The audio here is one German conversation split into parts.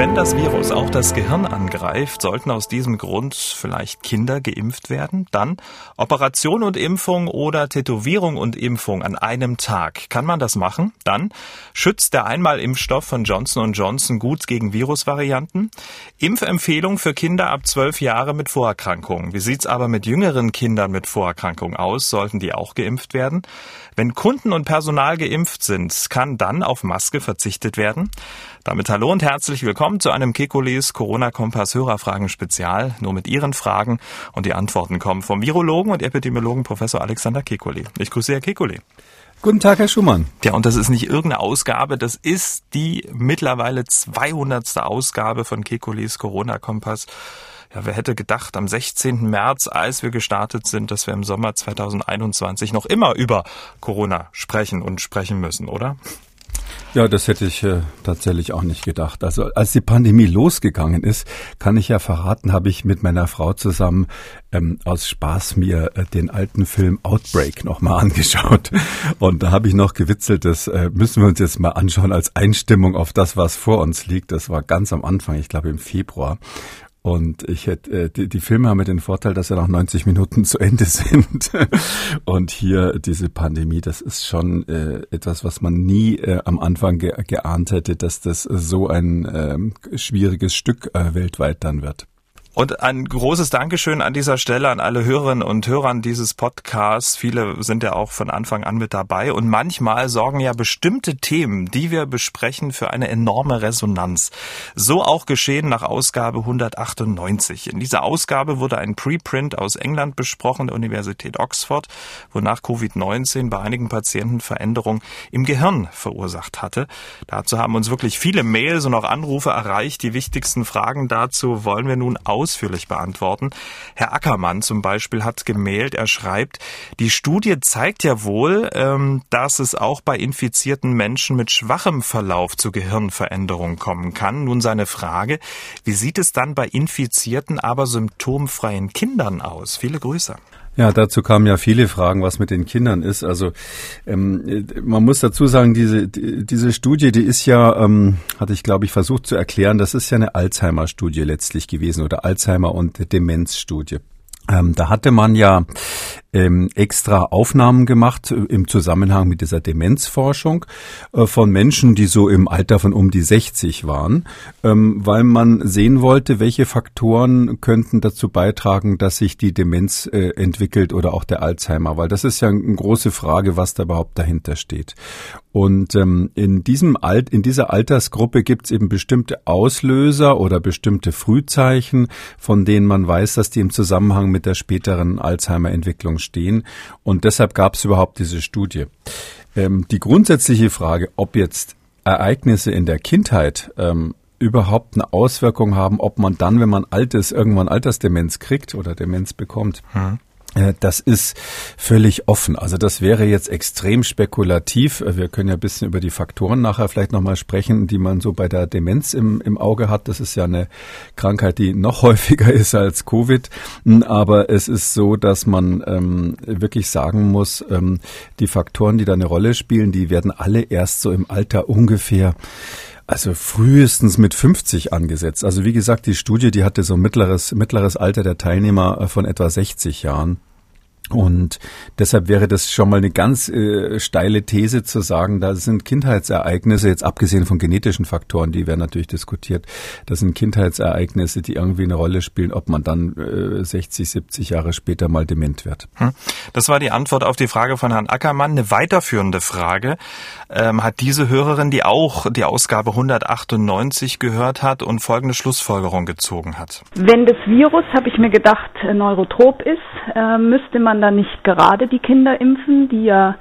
Wenn das Virus auch das Gehirn angreift, sollten aus diesem Grund vielleicht Kinder geimpft werden. Dann Operation und Impfung oder Tätowierung und Impfung an einem Tag. Kann man das machen? Dann schützt der Einmalimpfstoff von Johnson Johnson gut gegen Virusvarianten. Impfempfehlung für Kinder ab zwölf Jahre mit Vorerkrankungen. Wie sieht's aber mit jüngeren Kindern mit Vorerkrankungen aus? Sollten die auch geimpft werden? Wenn Kunden und Personal geimpft sind, kann dann auf Maske verzichtet werden? Damit hallo und herzlich willkommen zu einem Kekules Corona-Kompass Hörerfragen Spezial. Nur mit Ihren Fragen und die Antworten kommen vom Virologen und Epidemiologen Professor Alexander Kekulé. Ich grüße Herr Kekulé. Guten Tag, Herr Schumann. Ja, und das ist nicht irgendeine Ausgabe, das ist die mittlerweile 200. Ausgabe von Kekules Corona-Kompass. Ja, wer hätte gedacht, am 16. März, als wir gestartet sind, dass wir im Sommer 2021 noch immer über Corona sprechen und sprechen müssen, oder? Ja, das hätte ich äh, tatsächlich auch nicht gedacht. Also als die Pandemie losgegangen ist, kann ich ja verraten, habe ich mit meiner Frau zusammen ähm, aus Spaß mir äh, den alten Film Outbreak nochmal angeschaut. Und da habe ich noch gewitzelt, das äh, müssen wir uns jetzt mal anschauen als Einstimmung auf das, was vor uns liegt. Das war ganz am Anfang, ich glaube im Februar. Und ich hätte, äh, die, die Filme haben ja den Vorteil, dass sie nach 90 Minuten zu Ende sind. Und hier diese Pandemie, das ist schon äh, etwas, was man nie äh, am Anfang ge geahnt hätte, dass das so ein äh, schwieriges Stück äh, weltweit dann wird. Und ein großes Dankeschön an dieser Stelle an alle Hörerinnen und Hörer dieses Podcasts. Viele sind ja auch von Anfang an mit dabei. Und manchmal sorgen ja bestimmte Themen, die wir besprechen, für eine enorme Resonanz. So auch geschehen nach Ausgabe 198. In dieser Ausgabe wurde ein Preprint aus England besprochen, der Universität Oxford, wonach Covid-19 bei einigen Patienten Veränderungen im Gehirn verursacht hatte. Dazu haben uns wirklich viele Mails und auch Anrufe erreicht. Die wichtigsten Fragen dazu wollen wir nun aus ausführlich beantworten. Herr Ackermann zum Beispiel hat gemailt, er schreibt, die Studie zeigt ja wohl, ähm, dass es auch bei infizierten Menschen mit schwachem Verlauf zu Gehirnveränderungen kommen kann. Nun seine Frage, wie sieht es dann bei infizierten, aber symptomfreien Kindern aus? Viele Grüße. Ja, dazu kamen ja viele Fragen, was mit den Kindern ist. Also ähm, man muss dazu sagen, diese die, diese Studie, die ist ja, ähm, hatte ich glaube ich versucht zu erklären, das ist ja eine Alzheimer-Studie letztlich gewesen oder Alzheimer- und Demenzstudie. Ähm, da hatte man ja ähm, extra Aufnahmen gemacht äh, im Zusammenhang mit dieser Demenzforschung äh, von Menschen, die so im Alter von um die 60 waren, ähm, weil man sehen wollte, welche Faktoren könnten dazu beitragen, dass sich die Demenz äh, entwickelt oder auch der Alzheimer, weil das ist ja eine große Frage, was da überhaupt dahinter steht. Und ähm, in diesem Alt, in dieser Altersgruppe gibt es eben bestimmte Auslöser oder bestimmte Frühzeichen, von denen man weiß, dass die im Zusammenhang mit der späteren Alzheimer-Entwicklung stehen. Und deshalb gab es überhaupt diese Studie. Ähm, die grundsätzliche Frage, ob jetzt Ereignisse in der Kindheit ähm, überhaupt eine Auswirkung haben, ob man dann, wenn man alt ist, irgendwann Altersdemenz kriegt oder Demenz bekommt. Hm. Äh, das ist völlig offen. Also das wäre jetzt extrem spekulativ. Äh, wir können ja ein bisschen über die Faktoren nachher vielleicht nochmal sprechen, die man so bei der Demenz im, im Auge hat. Das ist ja eine Krankheit, die noch häufiger ist als Covid. Hm, aber es ist so, dass man ähm, wirklich sagen muss, ähm, die Faktoren, die da eine Rolle spielen, die werden alle erst so im Alter ungefähr also frühestens mit 50 angesetzt. Also wie gesagt, die Studie, die hatte so mittleres, mittleres Alter der Teilnehmer äh, von etwa 60 Jahren. Und deshalb wäre das schon mal eine ganz äh, steile These zu sagen, da sind Kindheitsereignisse, jetzt abgesehen von genetischen Faktoren, die werden natürlich diskutiert, das sind Kindheitsereignisse, die irgendwie eine Rolle spielen, ob man dann äh, 60, 70 Jahre später mal dement wird. Hm. Das war die Antwort auf die Frage von Herrn Ackermann. Eine weiterführende Frage ähm, hat diese Hörerin, die auch die Ausgabe 198 gehört hat und folgende Schlussfolgerung gezogen hat. Wenn das Virus, habe ich mir gedacht, neurotrop ist, äh, müsste man dann nicht gerade die Kinder impfen, die ja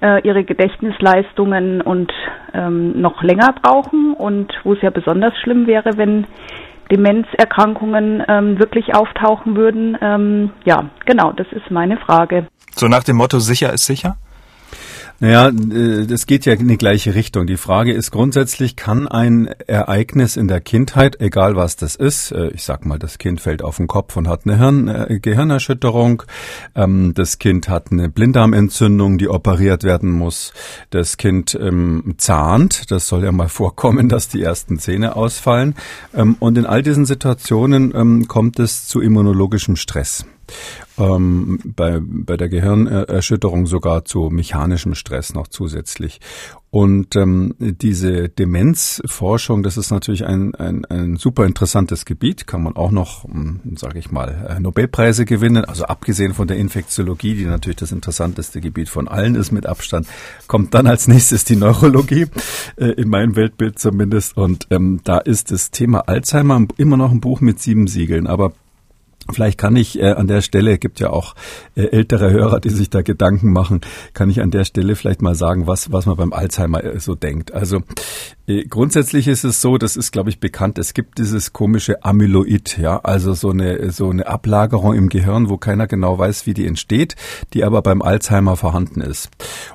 äh, ihre Gedächtnisleistungen und ähm, noch länger brauchen und wo es ja besonders schlimm wäre, wenn Demenzerkrankungen ähm, wirklich auftauchen würden. Ähm, ja, genau, das ist meine Frage. So nach dem Motto, sicher ist sicher? Naja, äh, das geht ja in die gleiche Richtung. Die Frage ist grundsätzlich, kann ein Ereignis in der Kindheit, egal was das ist, äh, ich sag mal, das Kind fällt auf den Kopf und hat eine Hirn, äh, Gehirnerschütterung, ähm, das Kind hat eine Blinddarmentzündung, die operiert werden muss, das Kind ähm, zahnt, das soll ja mal vorkommen, dass die ersten Zähne ausfallen. Ähm, und in all diesen Situationen ähm, kommt es zu immunologischem Stress ähm, bei, bei der Gehirnerschütterung sogar zu mechanischem Stress noch zusätzlich. Und ähm, diese Demenzforschung, das ist natürlich ein, ein, ein super interessantes Gebiet, kann man auch noch, hm, sage ich mal, äh, Nobelpreise gewinnen. Also abgesehen von der Infektiologie, die natürlich das interessanteste Gebiet von allen ist mit Abstand, kommt dann als nächstes die Neurologie, äh, in meinem Weltbild zumindest. Und ähm, da ist das Thema Alzheimer immer noch ein Buch mit sieben Siegeln. Aber Vielleicht kann ich äh, an der Stelle, gibt ja auch äh, ältere Hörer, die sich da Gedanken machen, kann ich an der Stelle vielleicht mal sagen, was, was man beim Alzheimer äh, so denkt. Also äh, grundsätzlich ist es so, das ist, glaube ich, bekannt, es gibt dieses komische Amyloid, ja, also so eine, so eine Ablagerung im Gehirn, wo keiner genau weiß, wie die entsteht, die aber beim Alzheimer vorhanden ist.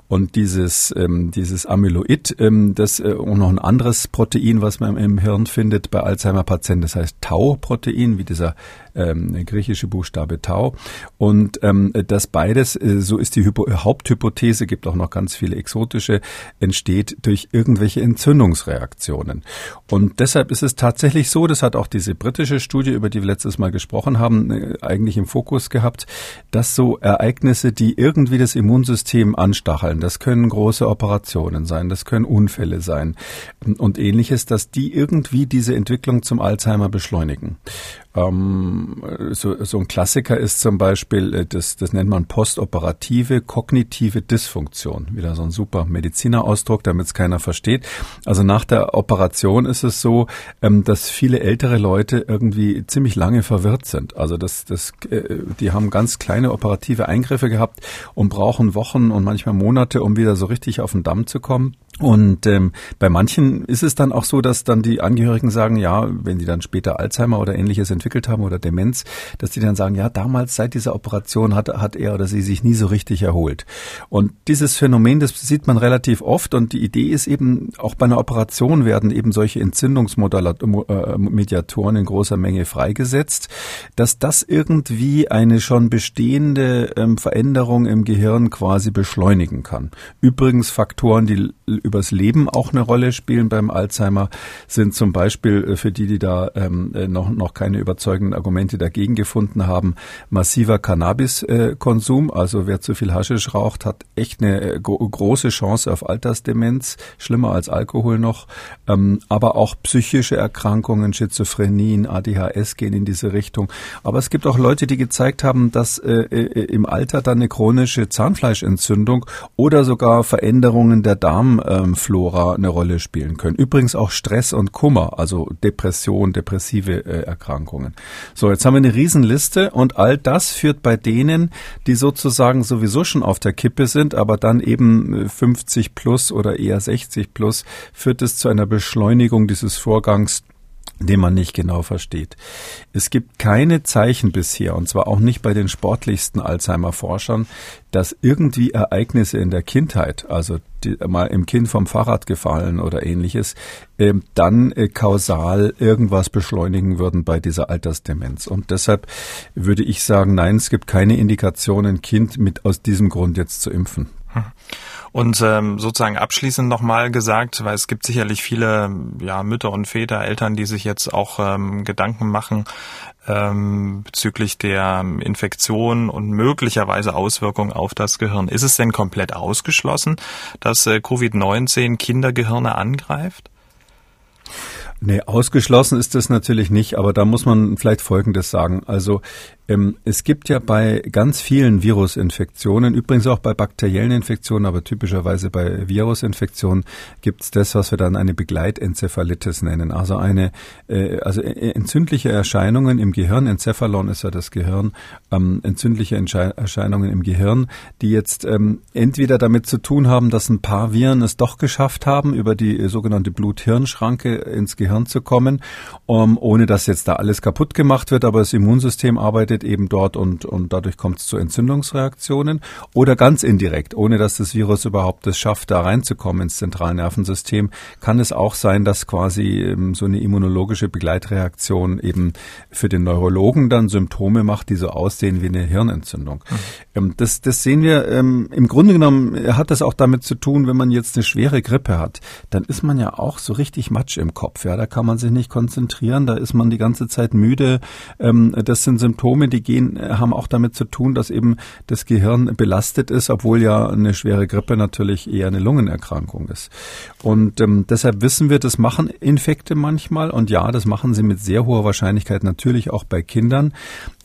Und dieses, ähm, dieses Amyloid, ähm, das äh, und noch ein anderes Protein, was man im Hirn findet bei Alzheimer-Patienten, das heißt Tau-Protein, wie dieser ähm, griechische Buchstabe Tau. Und ähm, das beides, äh, so ist die Hypo Haupthypothese, gibt auch noch ganz viele exotische, entsteht durch irgendwelche Entzündungsreaktionen. Und deshalb ist es tatsächlich so, das hat auch diese britische Studie, über die wir letztes Mal gesprochen haben, äh, eigentlich im Fokus gehabt, dass so Ereignisse, die irgendwie das Immunsystem anstacheln, das können große Operationen sein, das können Unfälle sein und ähnliches, dass die irgendwie diese Entwicklung zum Alzheimer beschleunigen. Ähm, so, so ein Klassiker ist zum Beispiel, äh, das, das nennt man postoperative kognitive Dysfunktion. Wieder so ein super Medizinerausdruck, damit es keiner versteht. Also nach der Operation ist es so, ähm, dass viele ältere Leute irgendwie ziemlich lange verwirrt sind. Also das, das, äh, die haben ganz kleine operative Eingriffe gehabt und brauchen Wochen und manchmal Monate, um wieder so richtig auf den Damm zu kommen. Und ähm, bei manchen ist es dann auch so, dass dann die Angehörigen sagen, ja, wenn die dann später Alzheimer oder ähnliches entwickelt haben oder Demenz, dass die dann sagen, ja, damals seit dieser Operation hat, hat er oder sie sich nie so richtig erholt. Und dieses Phänomen, das sieht man relativ oft und die Idee ist eben, auch bei einer Operation werden eben solche Entzündungsmediatoren in großer Menge freigesetzt, dass das irgendwie eine schon bestehende ähm, Veränderung im Gehirn quasi beschleunigen kann. Übrigens Faktoren, die übers Leben auch eine Rolle spielen beim Alzheimer, sind zum Beispiel äh, für die, die da ähm, äh, noch, noch keine überzeugenden Argumente dagegen gefunden haben, massiver Cannabiskonsum. Also wer zu viel Haschisch raucht, hat echt eine äh, große Chance auf Altersdemenz, schlimmer als Alkohol noch. Ähm, aber auch psychische Erkrankungen, Schizophrenien, ADHS gehen in diese Richtung. Aber es gibt auch Leute, die gezeigt haben, dass äh, im Alter dann eine chronische Zahnfleischentzündung oder sogar Veränderungen der Darm Darmflora eine Rolle spielen können. Übrigens auch Stress und Kummer, also Depression, depressive äh, Erkrankungen. So, jetzt haben wir eine Riesenliste und all das führt bei denen, die sozusagen sowieso schon auf der Kippe sind, aber dann eben 50 äh, plus oder eher 60 plus, führt es zu einer Beschleunigung dieses Vorgangs den man nicht genau versteht. Es gibt keine Zeichen bisher, und zwar auch nicht bei den sportlichsten Alzheimer-Forschern, dass irgendwie Ereignisse in der Kindheit, also die, mal im Kind vom Fahrrad gefallen oder ähnliches, äh, dann äh, kausal irgendwas beschleunigen würden bei dieser Altersdemenz. Und deshalb würde ich sagen, nein, es gibt keine Indikation, ein Kind mit aus diesem Grund jetzt zu impfen. Und ähm, sozusagen abschließend nochmal gesagt, weil es gibt sicherlich viele ja, Mütter und Väter, Eltern, die sich jetzt auch ähm, Gedanken machen ähm, bezüglich der Infektion und möglicherweise Auswirkungen auf das Gehirn. Ist es denn komplett ausgeschlossen, dass äh, Covid-19 Kindergehirne angreift? Nee, ausgeschlossen ist das natürlich nicht, aber da muss man vielleicht Folgendes sagen. Also ähm, es gibt ja bei ganz vielen Virusinfektionen, übrigens auch bei bakteriellen Infektionen, aber typischerweise bei Virusinfektionen gibt es das, was wir dann eine Begleitenzephalitis nennen. Also eine, äh, also äh, entzündliche Erscheinungen im Gehirn, Enzephalon ist ja das Gehirn, ähm, entzündliche Entsche Erscheinungen im Gehirn, die jetzt ähm, entweder damit zu tun haben, dass ein paar Viren es doch geschafft haben, über die sogenannte Blut-Hirn-Schranke ins Gehirn zu kommen, um, ohne dass jetzt da alles kaputt gemacht wird, aber das Immunsystem arbeitet eben dort und, und dadurch kommt es zu Entzündungsreaktionen oder ganz indirekt, ohne dass das Virus überhaupt es schafft, da reinzukommen ins Zentralnervensystem, kann es auch sein, dass quasi ähm, so eine immunologische Begleitreaktion eben für den Neurologen dann Symptome macht, die so aussehen wie eine Hirnentzündung. Mhm. Ähm, das, das sehen wir ähm, im Grunde genommen hat das auch damit zu tun, wenn man jetzt eine schwere Grippe hat, dann ist man ja auch so richtig Matsch im Kopf. Ja, da kann man sich nicht konzentrieren, da ist man die ganze Zeit müde. Das sind Symptome, die gehen, haben auch damit zu tun, dass eben das Gehirn belastet ist, obwohl ja eine schwere Grippe natürlich eher eine Lungenerkrankung ist. Und ähm, deshalb wissen wir, das machen Infekte manchmal und ja, das machen sie mit sehr hoher Wahrscheinlichkeit natürlich auch bei Kindern.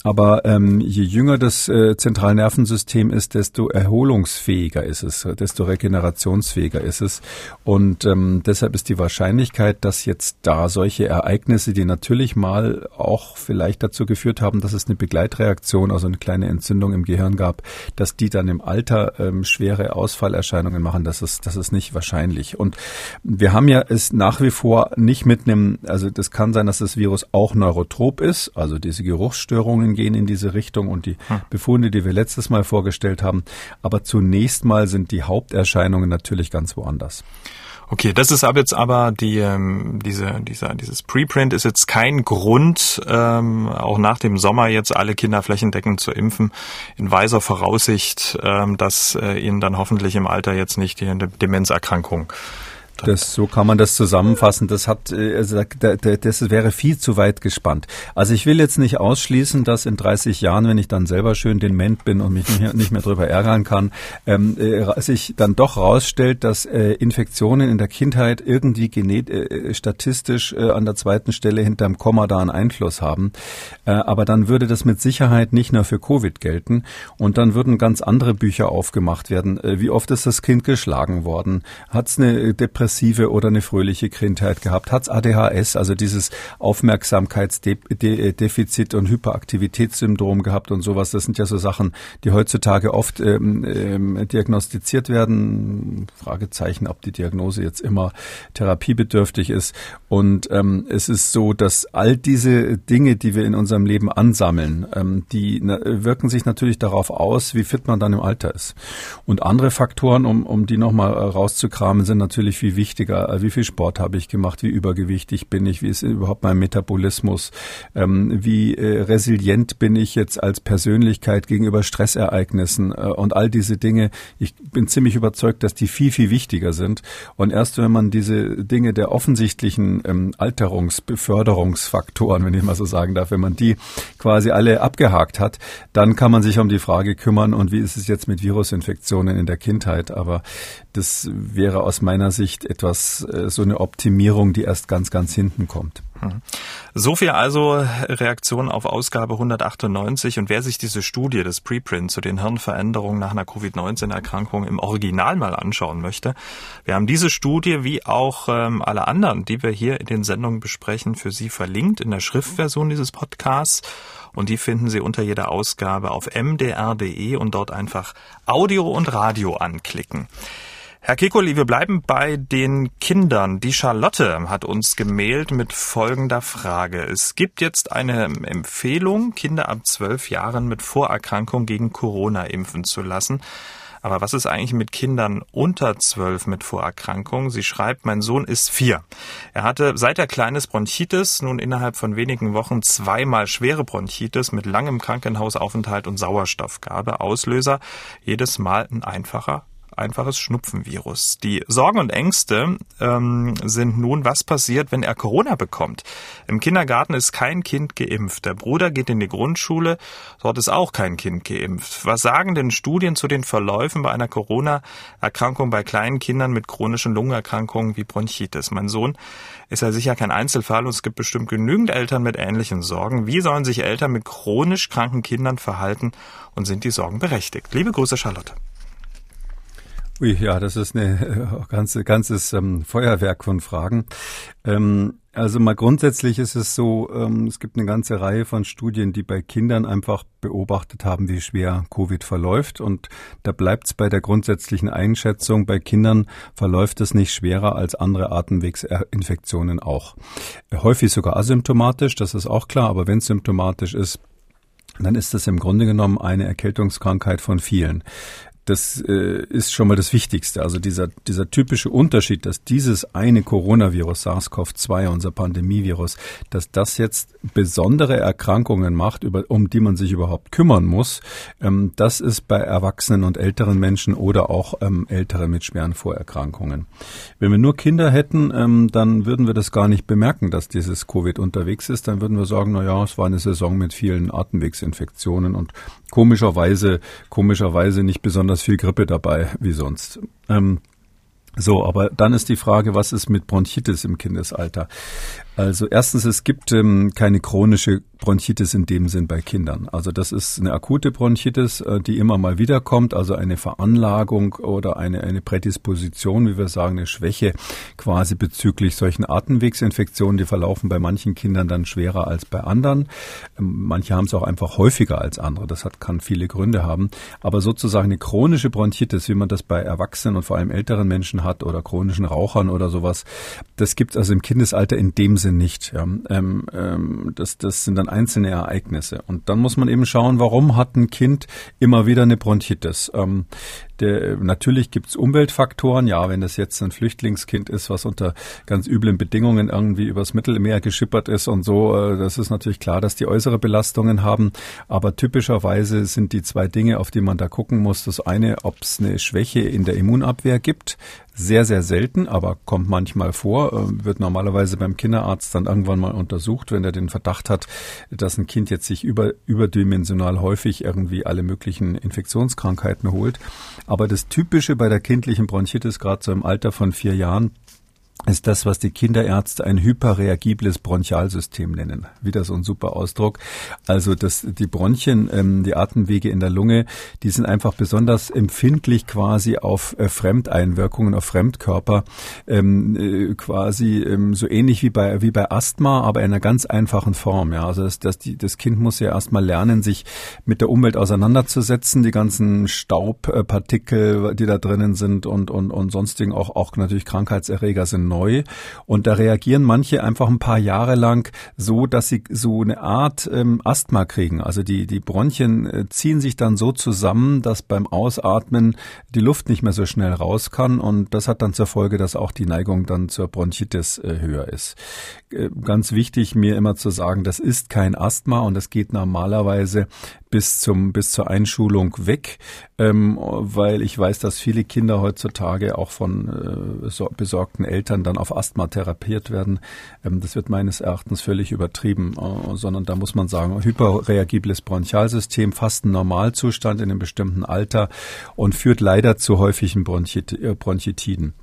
Aber ähm, je jünger das äh, Zentralnervensystem ist, desto erholungsfähiger ist es, desto regenerationsfähiger ist es. Und ähm, deshalb ist die Wahrscheinlichkeit, dass jetzt da solche Ereignisse, die natürlich mal auch vielleicht dazu geführt haben, dass es eine Begleitreaktion, also eine kleine Entzündung im Gehirn gab, dass die dann im Alter ähm, schwere Ausfallerscheinungen machen, das ist, das ist nicht wahrscheinlich. Und wir haben ja es nach wie vor nicht mit einem, also das kann sein, dass das Virus auch neurotrop ist, also diese Geruchsstörungen gehen in diese Richtung und die hm. Befunde, die wir letztes Mal vorgestellt haben. Aber zunächst mal sind die Haupterscheinungen natürlich ganz woanders. Okay, das ist aber jetzt aber die ähm, diese dieser dieses Preprint ist jetzt kein Grund, ähm, auch nach dem Sommer jetzt alle Kinder flächendeckend zu impfen, in weiser Voraussicht, ähm, dass äh, ihnen dann hoffentlich im Alter jetzt nicht die Demenzerkrankung das, so kann man das zusammenfassen. Das hat, äh, also das wäre viel zu weit gespannt. Also ich will jetzt nicht ausschließen, dass in 30 Jahren, wenn ich dann selber schön dement bin und mich nicht mehr, nicht drüber ärgern kann, ähm, äh, sich dann doch rausstellt, dass äh, Infektionen in der Kindheit irgendwie genet, äh, statistisch äh, an der zweiten Stelle hinterm Komma da einen Einfluss haben. Aber dann würde das mit Sicherheit nicht nur für Covid gelten und dann würden ganz andere Bücher aufgemacht werden. Wie oft ist das Kind geschlagen worden? Hat es eine Depression depressive oder eine fröhliche Kindheit gehabt? Hat's ADHS, also dieses Aufmerksamkeitsdefizit und Hyperaktivitätssyndrom gehabt und sowas? Das sind ja so Sachen, die heutzutage oft ähm, ähm, diagnostiziert werden. Fragezeichen, ob die Diagnose jetzt immer therapiebedürftig ist. Und ähm, es ist so, dass all diese Dinge, die wir in unserem Leben ansammeln, ähm, die na, wirken sich natürlich darauf aus, wie fit man dann im Alter ist. Und andere Faktoren, um, um die nochmal rauszukramen, sind natürlich, wie wichtiger, äh, wie viel Sport habe ich gemacht, wie übergewichtig bin ich, wie ist überhaupt mein Metabolismus, ähm, wie äh, resilient bin ich jetzt als Persönlichkeit gegenüber Stressereignissen äh, und all diese Dinge. Ich bin ziemlich überzeugt, dass die viel, viel wichtiger sind. Und erst wenn man diese Dinge der offensichtlichen ähm, Alterungsbeförderungsfaktoren, wenn ich mal so sagen darf, wenn man die quasi alle abgehakt hat, dann kann man sich um die Frage kümmern und wie ist es jetzt mit Virusinfektionen in der Kindheit. Aber das wäre aus meiner Sicht etwas, äh, so eine Optimierung, die erst ganz, ganz hinten kommt. Mhm. So viel also Reaktion auf Ausgabe 198 und wer sich diese Studie des Preprint zu den Hirnveränderungen nach einer Covid-19-Erkrankung im Original mal anschauen möchte. Wir haben diese Studie wie auch ähm, alle anderen, die wir hier in den Sendungen besprechen, für Sie verlinkt in der Schriftversion dieses Podcasts und die finden Sie unter jeder Ausgabe auf mdr.de und dort einfach Audio und Radio anklicken. Herr Kekoli, wir bleiben bei den Kindern. Die Charlotte hat uns gemailt mit folgender Frage. Es gibt jetzt eine Empfehlung, Kinder ab zwölf Jahren mit Vorerkrankung gegen Corona impfen zu lassen. Aber was ist eigentlich mit Kindern unter zwölf mit Vorerkrankung? Sie schreibt, mein Sohn ist vier. Er hatte seit er kleines Bronchitis, nun innerhalb von wenigen Wochen zweimal schwere Bronchitis mit langem Krankenhausaufenthalt und Sauerstoffgabe. Auslöser jedes Mal ein einfacher einfaches Schnupfenvirus. Die Sorgen und Ängste ähm, sind nun, was passiert, wenn er Corona bekommt. Im Kindergarten ist kein Kind geimpft. Der Bruder geht in die Grundschule, dort ist auch kein Kind geimpft. Was sagen denn Studien zu den Verläufen bei einer Corona-Erkrankung bei kleinen Kindern mit chronischen Lungenerkrankungen wie Bronchitis? Mein Sohn ist ja sicher kein Einzelfall und es gibt bestimmt genügend Eltern mit ähnlichen Sorgen. Wie sollen sich Eltern mit chronisch kranken Kindern verhalten und sind die Sorgen berechtigt? Liebe Grüße, Charlotte. Ui, ja, das ist eine ganze, ganzes ähm, Feuerwerk von Fragen. Ähm, also mal grundsätzlich ist es so, ähm, es gibt eine ganze Reihe von Studien, die bei Kindern einfach beobachtet haben, wie schwer Covid verläuft. Und da bleibt es bei der grundsätzlichen Einschätzung, bei Kindern verläuft es nicht schwerer als andere Atemwegsinfektionen auch. Häufig sogar asymptomatisch, das ist auch klar, aber wenn es symptomatisch ist, dann ist das im Grunde genommen eine Erkältungskrankheit von vielen. Das äh, ist schon mal das Wichtigste. Also dieser, dieser typische Unterschied, dass dieses eine Coronavirus, SARS-CoV-2, unser Pandemievirus, dass das jetzt besondere Erkrankungen macht, über, um die man sich überhaupt kümmern muss, ähm, das ist bei Erwachsenen und älteren Menschen oder auch ähm, Ältere mit schweren Vorerkrankungen. Wenn wir nur Kinder hätten, ähm, dann würden wir das gar nicht bemerken, dass dieses Covid unterwegs ist. Dann würden wir sagen, na ja, es war eine Saison mit vielen Atemwegsinfektionen und komischerweise, komischerweise nicht besonders besonders viel Grippe dabei wie sonst. Ähm, so, aber dann ist die Frage, was ist mit Bronchitis im Kindesalter? Also erstens, es gibt ähm, keine chronische Bronchitis in dem Sinn bei Kindern. Also das ist eine akute Bronchitis, äh, die immer mal wiederkommt, also eine Veranlagung oder eine, eine Prädisposition, wie wir sagen, eine Schwäche quasi bezüglich solchen Atemwegsinfektionen. Die verlaufen bei manchen Kindern dann schwerer als bei anderen. Ähm, manche haben es auch einfach häufiger als andere. Das hat, kann viele Gründe haben. Aber sozusagen eine chronische Bronchitis, wie man das bei Erwachsenen und vor allem älteren Menschen hat oder chronischen Rauchern oder sowas, das gibt es also im Kindesalter in dem Sinn nicht. Ja. Ähm, ähm, das, das sind dann einzelne Ereignisse. Und dann muss man eben schauen, warum hat ein Kind immer wieder eine Bronchitis? Ähm, der, natürlich gibt's Umweltfaktoren. Ja, wenn das jetzt ein Flüchtlingskind ist, was unter ganz üblen Bedingungen irgendwie übers Mittelmeer geschippert ist und so, äh, das ist natürlich klar, dass die äußere Belastungen haben. Aber typischerweise sind die zwei Dinge, auf die man da gucken muss. Das eine, ob es eine Schwäche in der Immunabwehr gibt. Sehr, sehr selten, aber kommt manchmal vor. Äh, wird normalerweise beim Kinderarzt dann irgendwann mal untersucht, wenn er den Verdacht hat, dass ein Kind jetzt sich über, überdimensional häufig irgendwie alle möglichen Infektionskrankheiten holt. Aber das Typische bei der kindlichen Bronchitis, gerade so im Alter von vier Jahren, ist das, was die Kinderärzte ein hyperreagibles Bronchialsystem nennen. Wieder so ein super Ausdruck. Also das, die Bronchien, ähm, die Atemwege in der Lunge, die sind einfach besonders empfindlich quasi auf äh, Fremdeinwirkungen, auf Fremdkörper, ähm, äh, quasi ähm, so ähnlich wie bei wie bei Asthma, aber in einer ganz einfachen Form. Ja, also das, das, die, das Kind muss ja erstmal lernen, sich mit der Umwelt auseinanderzusetzen, die ganzen Staubpartikel, die da drinnen sind und und und sonstigen auch auch natürlich Krankheitserreger sind neu. Und da reagieren manche einfach ein paar Jahre lang so, dass sie so eine Art ähm, Asthma kriegen. Also die, die Bronchien äh, ziehen sich dann so zusammen, dass beim Ausatmen die Luft nicht mehr so schnell raus kann. Und das hat dann zur Folge, dass auch die Neigung dann zur Bronchitis äh, höher ist. Äh, ganz wichtig, mir immer zu sagen, das ist kein Asthma und das geht normalerweise bis zum bis zur Einschulung weg, ähm, weil ich weiß, dass viele Kinder heutzutage auch von äh, so, besorgten Eltern dann auf Asthma therapiert werden. Ähm, das wird meines Erachtens völlig übertrieben, äh, sondern da muss man sagen, hyperreagibles Bronchialsystem, fast ein Normalzustand in einem bestimmten Alter und führt leider zu häufigen Bronchit äh, Bronchitiden.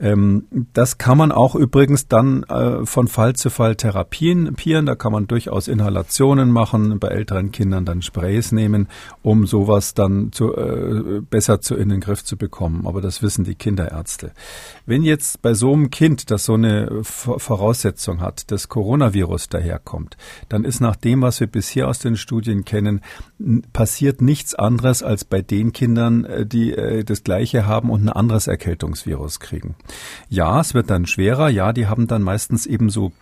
Ähm, das kann man auch übrigens dann äh, von Fall zu Fall therapieren. Da kann man durchaus Inhalationen machen, bei älteren Kindern dann Sprays nehmen, um sowas dann zu, äh, besser zu, in den Griff zu bekommen. Aber das wissen die Kinderärzte. Wenn jetzt bei so einem Kind, das so eine Voraussetzung hat, das Coronavirus daherkommt, dann ist nach dem, was wir bisher aus den Studien kennen, passiert nichts anderes als bei den Kindern, äh, die äh, das Gleiche haben und ein anderes Erkältungsvirus kriegen. Ja, es wird dann schwerer. Ja, die haben dann meistens eben so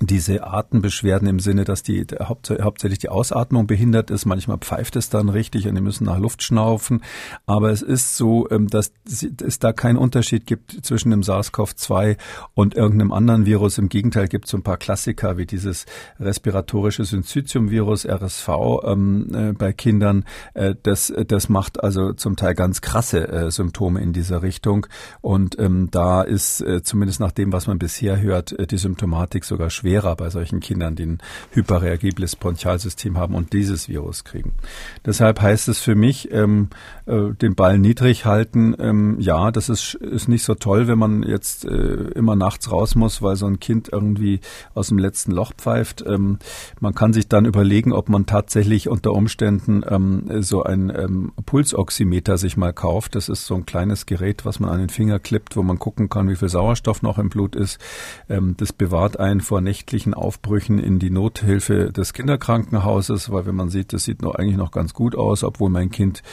diese Atembeschwerden im Sinne, dass die haupt, hauptsächlich die Ausatmung behindert ist. Manchmal pfeift es dann richtig und die müssen nach Luft schnaufen. Aber es ist so, ähm, dass es da keinen Unterschied gibt zwischen dem SARS-CoV-2 und irgendeinem anderen Virus. Im Gegenteil gibt es so ein paar Klassiker wie dieses respiratorische Syncytium-Virus, RSV, ähm, äh, bei Kindern. Äh, das, das macht also zum Teil ganz krasse äh, Symptome in dieser Richtung. Und ähm, da ist äh, zumindest nach dem, was man bisher hört, äh, die Symptomatik sogar schwer schwerer bei solchen Kindern, die ein hyperreagibles Bronchialsystem haben und dieses Virus kriegen. Deshalb heißt es für mich, ähm, äh, den Ball niedrig halten. Ähm, ja, das ist, ist nicht so toll, wenn man jetzt äh, immer nachts raus muss, weil so ein Kind irgendwie aus dem letzten Loch pfeift. Ähm, man kann sich dann überlegen, ob man tatsächlich unter Umständen ähm, so ein ähm, Pulsoximeter sich mal kauft. Das ist so ein kleines Gerät, was man an den Finger klippt, wo man gucken kann, wie viel Sauerstoff noch im Blut ist. Ähm, das bewahrt einen vor nächtlichen Aufbrüchen in die Nothilfe des Kinderkrankenhauses, weil wenn man sieht, das sieht noch eigentlich noch ganz gut aus, obwohl mein Kind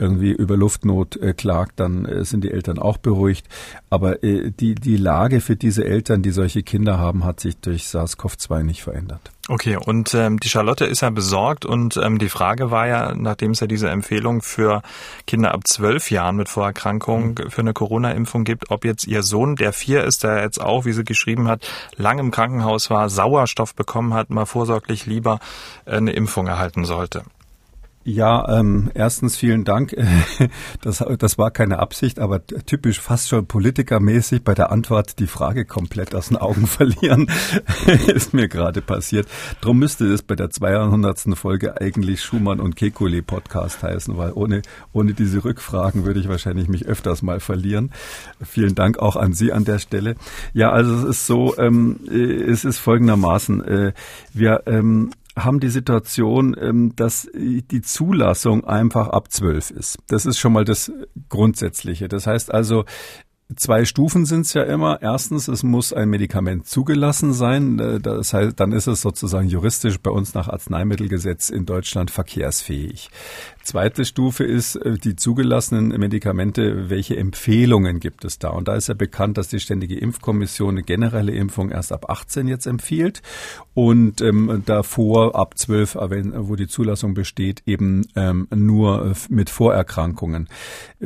irgendwie über Luftnot äh, klagt, dann äh, sind die Eltern auch beruhigt. Aber äh, die, die Lage für diese Eltern, die solche Kinder haben, hat sich durch SARS-CoV-2 nicht verändert. Okay, und ähm, die Charlotte ist ja besorgt und ähm, die Frage war ja, nachdem es ja diese Empfehlung für Kinder ab zwölf Jahren mit Vorerkrankung mhm. für eine Corona-Impfung gibt, ob jetzt ihr Sohn, der vier ist, der jetzt auch, wie sie geschrieben hat, lang im Krankenhaus war, Sauerstoff bekommen hat, mal vorsorglich lieber äh, eine Impfung erhalten sollte. Ja, ähm, erstens vielen Dank. Das, das war keine Absicht, aber typisch fast schon politikermäßig bei der Antwort die Frage komplett aus den Augen verlieren, ist mir gerade passiert. Drum müsste es bei der 200. Folge eigentlich Schumann und Kekulé Podcast heißen, weil ohne, ohne diese Rückfragen würde ich wahrscheinlich mich öfters mal verlieren. Vielen Dank auch an Sie an der Stelle. Ja, also es ist so, ähm, es ist folgendermaßen, äh, wir ähm, haben die Situation, ähm, dass die Zulassung einfach ab zwölf ist. Das ist schon mal das Grundsätzliche. Das heißt also, Zwei Stufen sind es ja immer. Erstens, es muss ein Medikament zugelassen sein. Äh, das heißt, dann ist es sozusagen juristisch bei uns nach Arzneimittelgesetz in Deutschland verkehrsfähig. Zweite Stufe ist äh, die zugelassenen Medikamente. Welche Empfehlungen gibt es da? Und da ist ja bekannt, dass die Ständige Impfkommission eine generelle Impfung erst ab 18 jetzt empfiehlt und ähm, davor ab 12, äh, wo die Zulassung besteht, eben ähm, nur mit Vorerkrankungen.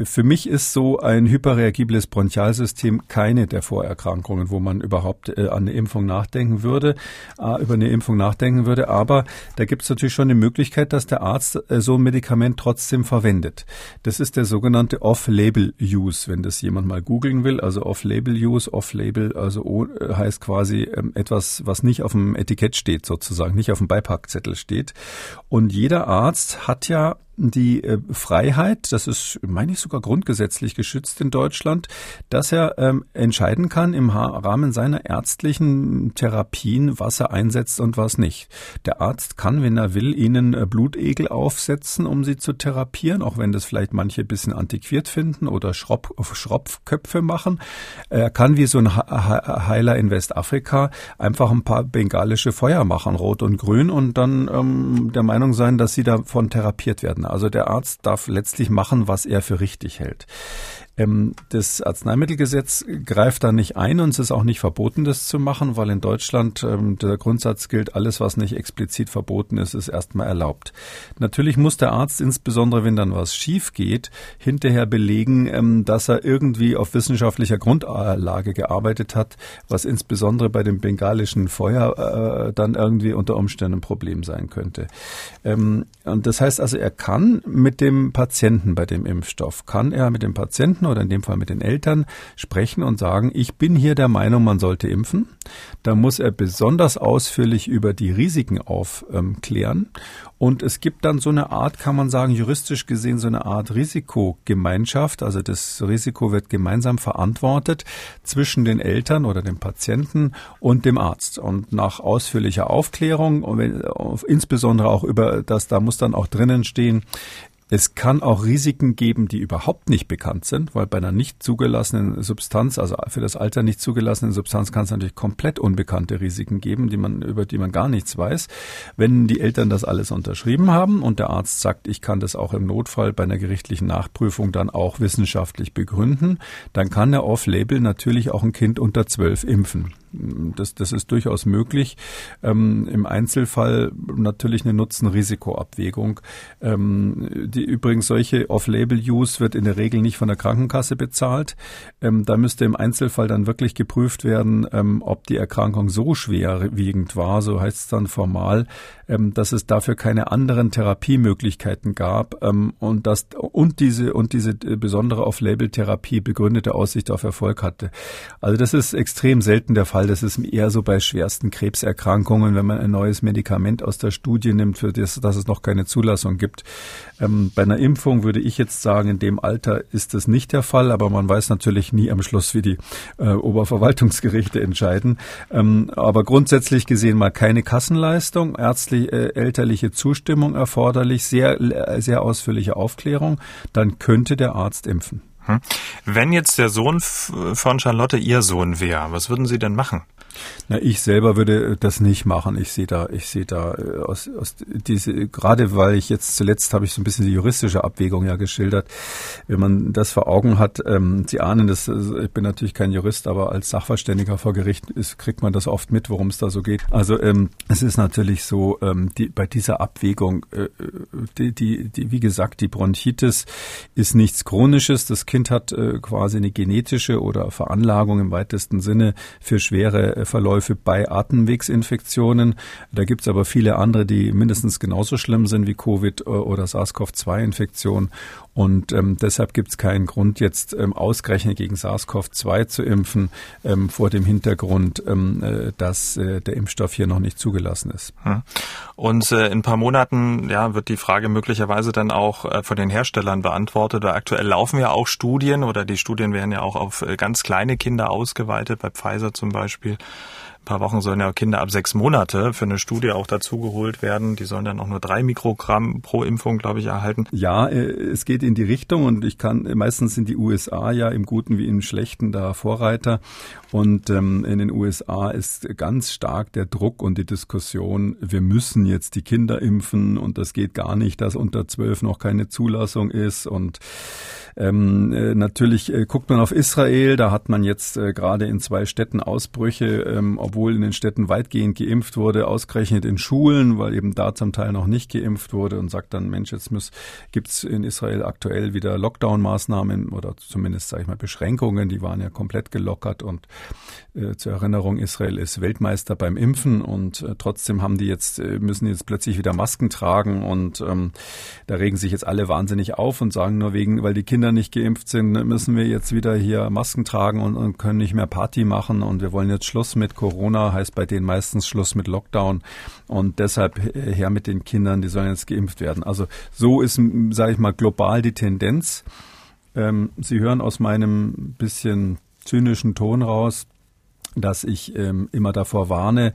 Für mich ist so ein hyperreagibles Bronchialsystem keine der Vorerkrankungen, wo man überhaupt äh, an eine Impfung nachdenken würde, äh, über eine Impfung nachdenken würde. Aber da gibt es natürlich schon eine Möglichkeit, dass der Arzt äh, so ein Medikament Medikament trotzdem verwendet. Das ist der sogenannte Off-Label-Use, wenn das jemand mal googeln will. Also Off-Label-Use, Off-Label, also äh, heißt quasi ähm, etwas, was nicht auf dem Etikett steht sozusagen, nicht auf dem Beipackzettel steht. Und jeder Arzt hat ja die äh, Freiheit, das ist, meine ich, sogar grundgesetzlich geschützt in Deutschland, dass er ähm, entscheiden kann im Rahmen seiner ärztlichen Therapien, was er einsetzt und was nicht. Der Arzt kann, wenn er will, ihnen äh, Blutegel aufsetzen, um sie zu therapieren, auch wenn das vielleicht manche bisschen antiquiert finden oder Schropp, Schropfköpfe machen. Er kann wie so ein Heiler in Westafrika einfach ein paar bengalische Feuer machen, rot und grün, und dann ähm, der Meinung sein, dass sie davon therapiert werden. Also der Arzt darf letztlich machen, was er für richtig hält. Ähm, das Arzneimittelgesetz greift da nicht ein und es ist auch nicht verboten, das zu machen, weil in Deutschland ähm, der Grundsatz gilt, alles, was nicht explizit verboten ist, ist erstmal erlaubt. Natürlich muss der Arzt, insbesondere wenn dann was schief geht, hinterher belegen, ähm, dass er irgendwie auf wissenschaftlicher Grundlage gearbeitet hat, was insbesondere bei dem bengalischen Feuer äh, dann irgendwie unter Umständen ein Problem sein könnte. Ähm, und das heißt also, er kann mit dem Patienten bei dem Impfstoff, kann er mit dem Patienten Patienten oder in dem Fall mit den Eltern sprechen und sagen, ich bin hier der Meinung, man sollte impfen. Da muss er besonders ausführlich über die Risiken aufklären. Und es gibt dann so eine Art, kann man sagen, juristisch gesehen so eine Art Risikogemeinschaft. Also das Risiko wird gemeinsam verantwortet zwischen den Eltern oder dem Patienten und dem Arzt. Und nach ausführlicher Aufklärung, insbesondere auch über das, da muss dann auch drinnen stehen, es kann auch Risiken geben, die überhaupt nicht bekannt sind, weil bei einer nicht zugelassenen Substanz, also für das Alter nicht zugelassenen Substanz, kann es natürlich komplett unbekannte Risiken geben, die man, über die man gar nichts weiß. Wenn die Eltern das alles unterschrieben haben und der Arzt sagt, ich kann das auch im Notfall bei einer gerichtlichen Nachprüfung dann auch wissenschaftlich begründen, dann kann er off-label natürlich auch ein Kind unter zwölf impfen. Das, das ist durchaus möglich. Ähm, Im Einzelfall natürlich eine Nutzen-Risiko-Abwägung. Ähm, die, übrigens, solche Off-Label-Use wird in der Regel nicht von der Krankenkasse bezahlt. Ähm, da müsste im Einzelfall dann wirklich geprüft werden, ähm, ob die Erkrankung so schwerwiegend war, so heißt es dann formal, ähm, dass es dafür keine anderen Therapiemöglichkeiten gab ähm, und, dass, und diese, und diese besondere Off-Label-Therapie begründete Aussicht auf Erfolg hatte. Also das ist extrem selten der Fall Fall. Das ist eher so bei schwersten Krebserkrankungen, wenn man ein neues Medikament aus der Studie nimmt, für das, dass es noch keine Zulassung gibt. Ähm, bei einer Impfung würde ich jetzt sagen, in dem Alter ist das nicht der Fall, aber man weiß natürlich nie am Schluss, wie die äh, Oberverwaltungsgerichte entscheiden. Ähm, aber grundsätzlich gesehen mal keine Kassenleistung, ärztlich, äh, elterliche Zustimmung erforderlich, sehr, äh, sehr ausführliche Aufklärung, dann könnte der Arzt impfen. Hm. Wenn jetzt der Sohn von Charlotte Ihr Sohn wäre, was würden Sie denn machen? Na, ich selber würde das nicht machen. Ich sehe da, ich sehe da äh, aus, aus diese, gerade weil ich jetzt zuletzt habe ich so ein bisschen die juristische Abwägung ja geschildert. Wenn man das vor Augen hat, ähm, Sie ahnen das, also ich bin natürlich kein Jurist, aber als Sachverständiger vor Gericht ist, kriegt man das oft mit, worum es da so geht. Also ähm, es ist natürlich so, ähm, die, bei dieser Abwägung, äh, die, die, die, wie gesagt, die Bronchitis ist nichts Chronisches. Das Kind hat äh, quasi eine genetische oder Veranlagung im weitesten Sinne für schwere Verläufe bei Atemwegsinfektionen. Da gibt es aber viele andere, die mindestens genauso schlimm sind wie Covid oder SARS-CoV-2-Infektion. Und ähm, deshalb gibt es keinen Grund, jetzt ähm, ausgerechnet gegen SARS-CoV-2 zu impfen, ähm, vor dem Hintergrund, ähm, äh, dass äh, der Impfstoff hier noch nicht zugelassen ist. Hm. Und äh, in ein paar Monaten ja, wird die Frage möglicherweise dann auch äh, von den Herstellern beantwortet. Weil aktuell laufen ja auch Studien oder die Studien werden ja auch auf äh, ganz kleine Kinder ausgeweitet, bei Pfizer zum Beispiel paar Wochen sollen ja Kinder ab sechs Monate für eine Studie auch dazugeholt werden. Die sollen dann auch nur drei Mikrogramm pro Impfung, glaube ich, erhalten. Ja, äh, es geht in die Richtung und ich kann, meistens sind die USA ja im Guten wie im Schlechten da Vorreiter. Und ähm, in den USA ist ganz stark der Druck und die Diskussion, wir müssen jetzt die Kinder impfen und das geht gar nicht, dass unter zwölf noch keine Zulassung ist und ähm, äh, natürlich äh, guckt man auf Israel, da hat man jetzt äh, gerade in zwei Städten Ausbrüche, ähm, obwohl in den Städten weitgehend geimpft wurde, ausgerechnet in Schulen, weil eben da zum Teil noch nicht geimpft wurde und sagt dann, Mensch, jetzt muss, gibt's in Israel aktuell wieder Lockdown-Maßnahmen oder zumindest, sage ich mal, Beschränkungen, die waren ja komplett gelockert und äh, zur Erinnerung, Israel ist Weltmeister beim Impfen und äh, trotzdem haben die jetzt, äh, müssen jetzt plötzlich wieder Masken tragen und ähm, da regen sich jetzt alle wahnsinnig auf und sagen nur wegen, weil die Kinder Kinder nicht geimpft sind, müssen wir jetzt wieder hier Masken tragen und, und können nicht mehr Party machen und wir wollen jetzt Schluss mit Corona, heißt bei denen meistens Schluss mit Lockdown und deshalb her mit den Kindern, die sollen jetzt geimpft werden. Also so ist, sage ich mal, global die Tendenz. Ähm, Sie hören aus meinem bisschen zynischen Ton raus, dass ich ähm, immer davor warne,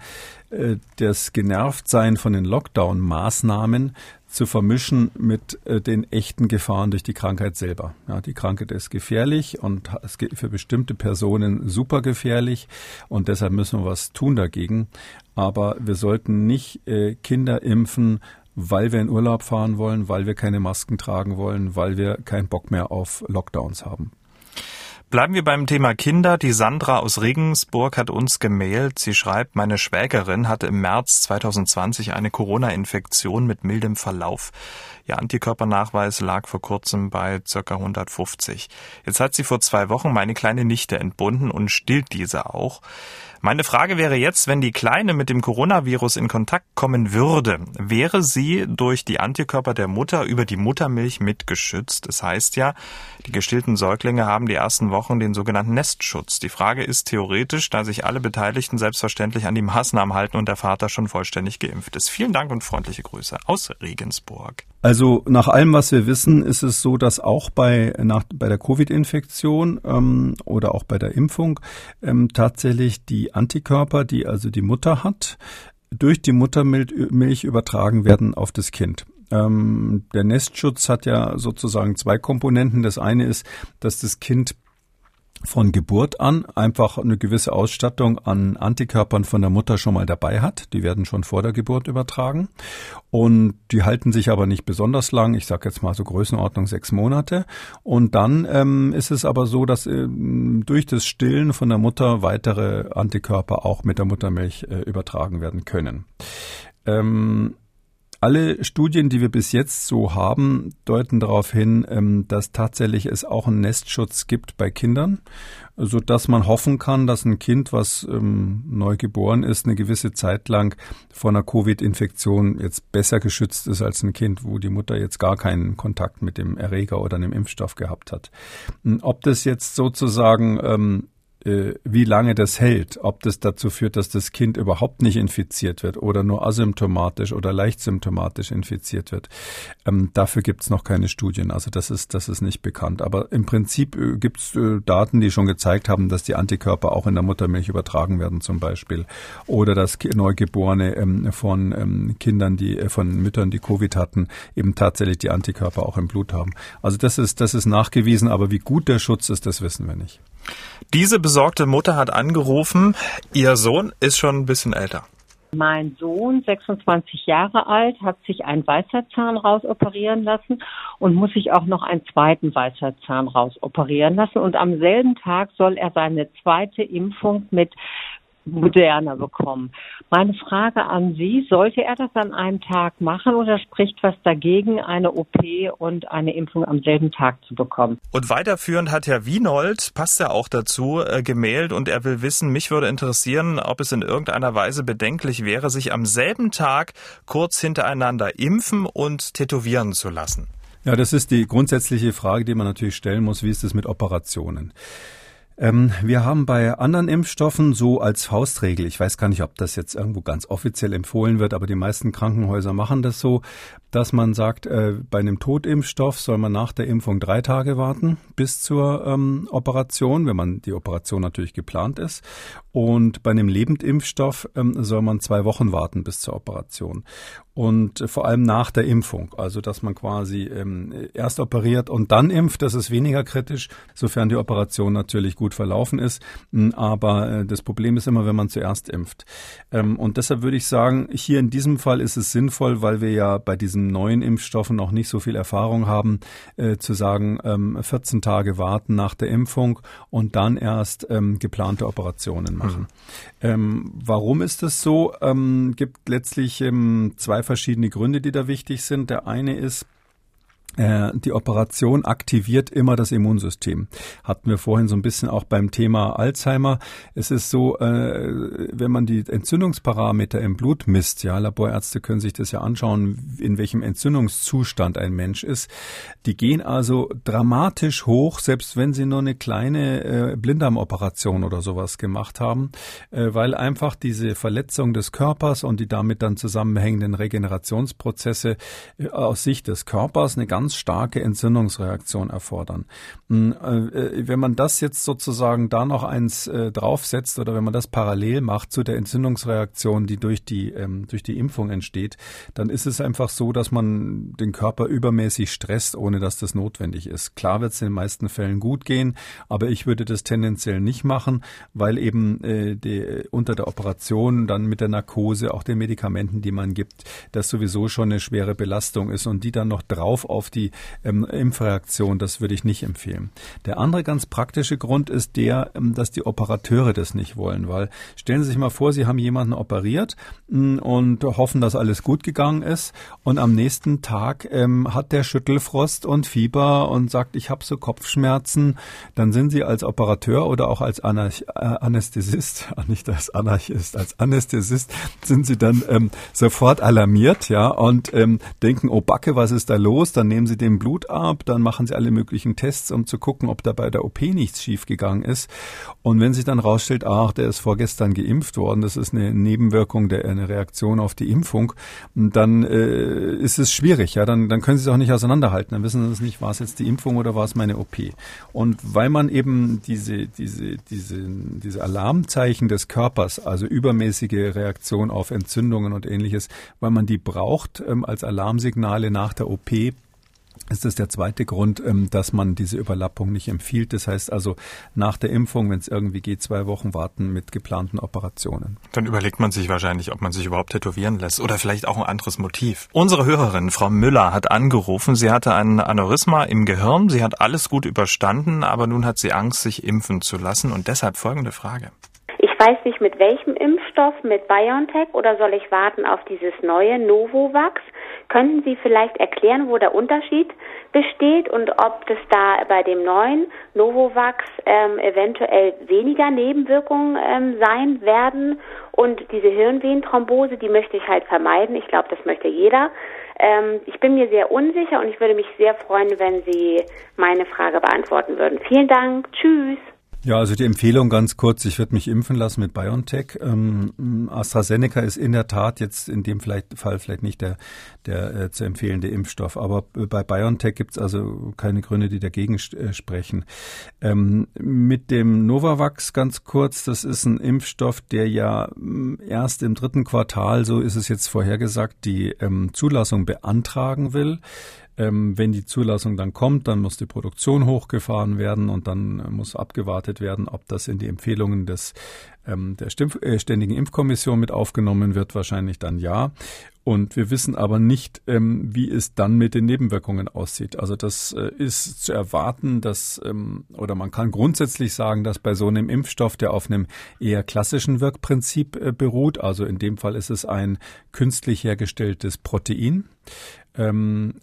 äh, das Genervtsein von den Lockdown-Maßnahmen zu vermischen mit äh, den echten Gefahren durch die Krankheit selber. Ja, die Krankheit ist gefährlich und es geht für bestimmte Personen super gefährlich und deshalb müssen wir was tun dagegen. Aber wir sollten nicht äh, Kinder impfen, weil wir in Urlaub fahren wollen, weil wir keine Masken tragen wollen, weil wir keinen Bock mehr auf Lockdowns haben. Bleiben wir beim Thema Kinder. Die Sandra aus Regensburg hat uns gemailt. Sie schreibt, meine Schwägerin hatte im März 2020 eine Corona-Infektion mit mildem Verlauf. Ihr Antikörpernachweis lag vor kurzem bei ca. 150. Jetzt hat sie vor zwei Wochen meine kleine Nichte entbunden und stillt diese auch. Meine Frage wäre jetzt, wenn die Kleine mit dem Coronavirus in Kontakt kommen würde, wäre sie durch die Antikörper der Mutter über die Muttermilch mitgeschützt? Das heißt ja, die gestillten Säuglinge haben die ersten Wochen den sogenannten Nestschutz. Die Frage ist theoretisch, da sich alle Beteiligten selbstverständlich an die Maßnahmen halten und der Vater schon vollständig geimpft ist. Vielen Dank und freundliche Grüße aus Regensburg. Also nach allem, was wir wissen, ist es so, dass auch bei, nach, bei der Covid-Infektion ähm, oder auch bei der Impfung ähm, tatsächlich die Antikörper, die also die Mutter hat, durch die Muttermilch übertragen werden auf das Kind. Ähm, der Nestschutz hat ja sozusagen zwei Komponenten. Das eine ist, dass das Kind von Geburt an einfach eine gewisse Ausstattung an Antikörpern von der Mutter schon mal dabei hat. Die werden schon vor der Geburt übertragen. Und die halten sich aber nicht besonders lang. Ich sage jetzt mal so Größenordnung sechs Monate. Und dann ähm, ist es aber so, dass ähm, durch das Stillen von der Mutter weitere Antikörper auch mit der Muttermilch äh, übertragen werden können. Ähm, alle Studien, die wir bis jetzt so haben, deuten darauf hin, ähm, dass tatsächlich es auch einen Nestschutz gibt bei Kindern, so dass man hoffen kann, dass ein Kind, was ähm, neu geboren ist, eine gewisse Zeit lang vor einer Covid-Infektion jetzt besser geschützt ist als ein Kind, wo die Mutter jetzt gar keinen Kontakt mit dem Erreger oder einem Impfstoff gehabt hat. Ob das jetzt sozusagen ähm, äh, wie lange das hält, ob das dazu führt, dass das Kind überhaupt nicht infiziert wird oder nur asymptomatisch oder leicht symptomatisch infiziert wird, ähm, dafür gibt es noch keine Studien. Also das ist, das ist nicht bekannt. Aber im Prinzip äh, gibt es äh, Daten, die schon gezeigt haben, dass die Antikörper auch in der Muttermilch übertragen werden zum Beispiel. Oder dass Neugeborene ähm, von ähm, Kindern, die äh, von Müttern, die Covid hatten, eben tatsächlich die Antikörper auch im Blut haben. Also das ist, das ist nachgewiesen, aber wie gut der Schutz ist, das wissen wir nicht. Diese besorgte Mutter hat angerufen, ihr Sohn ist schon ein bisschen älter. Mein Sohn, 26 Jahre alt, hat sich einen Weisheitszahn rausoperieren lassen und muss sich auch noch einen zweiten Weisheitszahn rausoperieren lassen. Und am selben Tag soll er seine zweite Impfung mit Moderna bekommen. Meine Frage an Sie, sollte er das an einem Tag machen oder spricht was dagegen, eine OP und eine Impfung am selben Tag zu bekommen? Und weiterführend hat Herr Wienold, passt ja auch dazu, äh, gemailt und er will wissen, mich würde interessieren, ob es in irgendeiner Weise bedenklich wäre, sich am selben Tag kurz hintereinander impfen und tätowieren zu lassen. Ja, das ist die grundsätzliche Frage, die man natürlich stellen muss. Wie ist es mit Operationen? Ähm, wir haben bei anderen Impfstoffen so als Faustregel, ich weiß gar nicht, ob das jetzt irgendwo ganz offiziell empfohlen wird, aber die meisten Krankenhäuser machen das so, dass man sagt, äh, bei einem Totimpfstoff soll man nach der Impfung drei Tage warten bis zur ähm, Operation, wenn man die Operation natürlich geplant ist. Und bei einem Lebendimpfstoff ähm, soll man zwei Wochen warten bis zur Operation. Und vor allem nach der Impfung, also dass man quasi ähm, erst operiert und dann impft, das ist weniger kritisch, sofern die Operation natürlich gut verlaufen ist. Hm, aber äh, das Problem ist immer, wenn man zuerst impft. Ähm, und deshalb würde ich sagen, hier in diesem Fall ist es sinnvoll, weil wir ja bei diesen diesen neuen Impfstoffen noch nicht so viel Erfahrung haben, äh, zu sagen, ähm, 14 Tage warten nach der Impfung und dann erst ähm, geplante Operationen machen. Mhm. Ähm, warum ist das so? Ähm, gibt letztlich ähm, zwei verschiedene Gründe, die da wichtig sind. Der eine ist, äh, die Operation aktiviert immer das Immunsystem. Hatten wir vorhin so ein bisschen auch beim Thema Alzheimer. Es ist so, äh, wenn man die Entzündungsparameter im Blut misst, ja, Laborärzte können sich das ja anschauen, in welchem Entzündungszustand ein Mensch ist. Die gehen also dramatisch hoch, selbst wenn sie nur eine kleine äh, Blinddarmoperation oder sowas gemacht haben, weil einfach diese Verletzung des Körpers und die damit dann zusammenhängenden Regenerationsprozesse aus Sicht des Körpers eine ganz ganz starke Entzündungsreaktion erfordern. Hm, äh, wenn man das jetzt sozusagen da noch eins äh, draufsetzt oder wenn man das parallel macht zu der Entzündungsreaktion, die durch die, ähm, durch die Impfung entsteht, dann ist es einfach so, dass man den Körper übermäßig stresst, ohne dass das notwendig ist. Klar wird es in den meisten Fällen gut gehen, aber ich würde das tendenziell nicht machen, weil eben äh, die, unter der Operation dann mit der Narkose, auch den Medikamenten, die man gibt, das sowieso schon eine schwere Belastung ist und die dann noch drauf auf die die ähm, Impfreaktion, das würde ich nicht empfehlen. Der andere ganz praktische Grund ist der, ähm, dass die Operateure das nicht wollen, weil stellen Sie sich mal vor, Sie haben jemanden operiert mh, mm, und hoffen, dass alles gut gegangen ist und am nächsten Tag ähm, hat der Schüttelfrost und Fieber und sagt, ich habe so Kopfschmerzen, dann sind Sie als Operateur oder auch als Anarch äh, Anästhesist, nicht als Anarchist, als Anästhesist sind Sie dann ähm, sofort alarmiert, ja, und ähm, denken, oh Backe, was ist da los? Dann nehmen sie dem Blut ab, dann machen sie alle möglichen Tests, um zu gucken, ob da bei der OP nichts schiefgegangen ist. Und wenn sich dann rausstellt, ach, der ist vorgestern geimpft worden, das ist eine Nebenwirkung, der, eine Reaktion auf die Impfung, dann äh, ist es schwierig. Ja, dann, dann können sie es auch nicht auseinanderhalten. Dann wissen sie nicht, war es jetzt die Impfung oder war es meine OP. Und weil man eben diese, diese, diese, diese Alarmzeichen des Körpers, also übermäßige Reaktion auf Entzündungen und ähnliches, weil man die braucht ähm, als Alarmsignale nach der OP, ist das der zweite Grund, ähm, dass man diese Überlappung nicht empfiehlt. Das heißt also nach der Impfung, wenn es irgendwie geht, zwei Wochen warten mit geplanten Operationen. Dann überlegt man sich wahrscheinlich, ob man sich überhaupt tätowieren lässt oder vielleicht auch ein anderes Motiv. Unsere Hörerin, Frau Müller, hat angerufen. Sie hatte ein Aneurysma im Gehirn. Sie hat alles gut überstanden, aber nun hat sie Angst, sich impfen zu lassen und deshalb folgende Frage. Ich weiß nicht, mit welchem Impfstoff, mit BioNTech oder soll ich warten auf dieses neue Novovax? Könnten Sie vielleicht erklären, wo der Unterschied besteht und ob es da bei dem neuen Novovax ähm, eventuell weniger Nebenwirkungen ähm, sein werden? Und diese Hirnvenenthrombose, die möchte ich halt vermeiden. Ich glaube, das möchte jeder. Ähm, ich bin mir sehr unsicher und ich würde mich sehr freuen, wenn Sie meine Frage beantworten würden. Vielen Dank. Tschüss. Ja, also die Empfehlung ganz kurz, ich würde mich impfen lassen mit BioNTech. Ähm, AstraZeneca ist in der Tat jetzt in dem vielleicht, Fall vielleicht nicht der, der äh, zu empfehlende Impfstoff, aber bei BioNTech gibt es also keine Gründe, die dagegen äh, sprechen. Ähm, mit dem Novavax ganz kurz, das ist ein Impfstoff, der ja mm, erst im dritten Quartal, so ist es jetzt vorhergesagt, die ähm, Zulassung beantragen will. Ähm, wenn die Zulassung dann kommt, dann muss die Produktion hochgefahren werden und dann äh, muss abgewartet werden, ob das in die Empfehlungen des ähm, der Stimm äh, Ständigen Impfkommission mit aufgenommen wird, wahrscheinlich dann ja. Und wir wissen aber nicht, ähm, wie es dann mit den Nebenwirkungen aussieht. Also das äh, ist zu erwarten, dass ähm, oder man kann grundsätzlich sagen, dass bei so einem Impfstoff, der auf einem eher klassischen Wirkprinzip äh, beruht, also in dem Fall ist es ein künstlich hergestelltes Protein, ähm,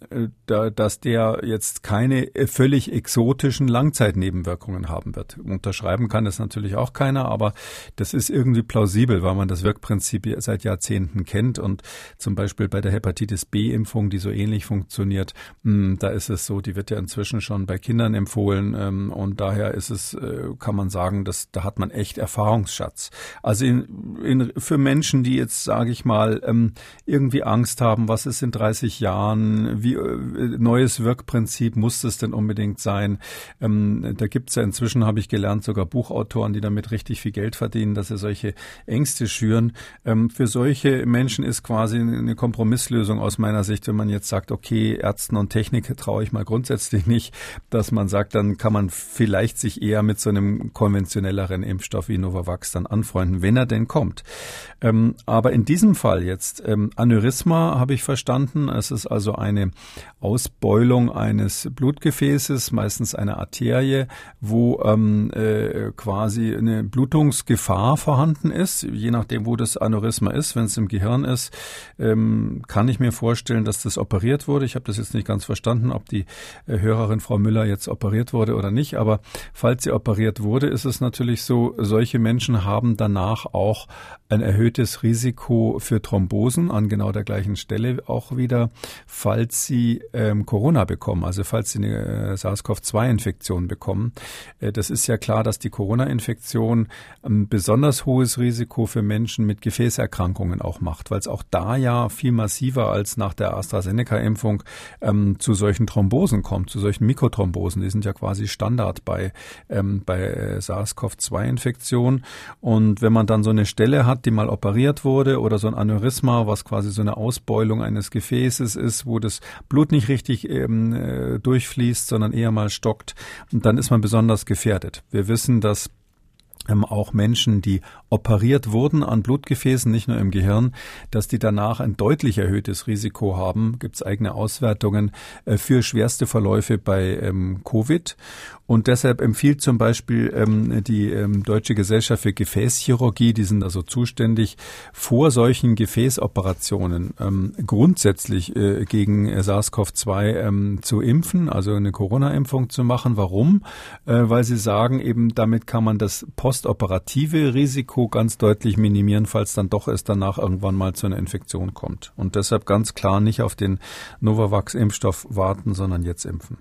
da, dass der jetzt keine äh, völlig exotischen Langzeitnebenwirkungen haben wird. Unterschreiben kann das natürlich auch keiner, aber das ist irgendwie plausibel, weil man das Wirkprinzip seit Jahrzehnten kennt und zum Beispiel bei der Hepatitis B-Impfung, die so ähnlich funktioniert, mh, hm, da ist es so, die wird ja inzwischen schon bei Kindern empfohlen ähm, und daher ist es, äh, kann man sagen, dass da hat man echt Erfahrungsschatz. Also in, in, für Menschen, die jetzt, sage ich mal, ähm, irgendwie Angst haben, was ist in 30 Jahren Jahren? Wie äh, neues Wirkprinzip muss es denn unbedingt sein? Ähm, da gibt es ja inzwischen, habe ich gelernt, sogar Buchautoren, die damit richtig viel Geld verdienen, dass sie solche Ängste schüren. Ähm, für solche Menschen ist quasi eine Kompromisslösung aus meiner Sicht, wenn man jetzt sagt, okay, Ärzten und Technik traue ich mal grundsätzlich nicht, dass man sagt, dann kann man vielleicht sich eher mit so einem konventionelleren Impfstoff wie Novavax dann anfreunden, wenn er denn kommt. Ähm, aber in diesem Fall jetzt, ähm, Aneurysma habe ich verstanden, es ist also eine Ausbeulung eines Blutgefäßes, meistens eine Arterie, wo ähm, äh, quasi eine Blutungsgefahr vorhanden ist. Je nachdem, wo das Aneurysma ist, wenn es im Gehirn ist, ähm, kann ich mir vorstellen, dass das operiert wurde. Ich habe das jetzt nicht ganz verstanden, ob die äh, Hörerin Frau Müller jetzt operiert wurde oder nicht. Aber falls sie operiert wurde, ist es natürlich so, solche Menschen haben danach auch ein erhöhtes Risiko für Thrombosen an genau der gleichen Stelle auch wieder falls sie ähm, Corona bekommen, also falls sie eine äh, SARS-CoV-2-Infektion bekommen. Äh, das ist ja klar, dass die Corona-Infektion ein besonders hohes Risiko für Menschen mit Gefäßerkrankungen auch macht, weil es auch da ja viel massiver als nach der AstraZeneca-Impfung ähm, zu solchen Thrombosen kommt, zu solchen Mikrothrombosen. Die sind ja quasi Standard bei, ähm, bei äh, SARS-CoV-2-Infektionen. Und wenn man dann so eine Stelle hat, die mal operiert wurde oder so ein Aneurysma, was quasi so eine Ausbeulung eines Gefäßes ist, ist, wo das Blut nicht richtig ähm, äh, durchfließt, sondern eher mal stockt, dann ist man besonders gefährdet. Wir wissen, dass auch Menschen, die operiert wurden an Blutgefäßen, nicht nur im Gehirn, dass die danach ein deutlich erhöhtes Risiko haben, gibt es eigene Auswertungen äh, für schwerste Verläufe bei ähm, Covid. Und deshalb empfiehlt zum Beispiel ähm, die ähm, Deutsche Gesellschaft für Gefäßchirurgie, die sind also zuständig, vor solchen Gefäßoperationen ähm, grundsätzlich äh, gegen SARS-CoV-2 ähm, zu impfen, also eine Corona-Impfung zu machen. Warum? Äh, weil sie sagen, eben damit kann man das postoperative Risiko ganz deutlich minimieren, falls dann doch es danach irgendwann mal zu einer Infektion kommt. Und deshalb ganz klar nicht auf den Novavax-Impfstoff warten, sondern jetzt impfen.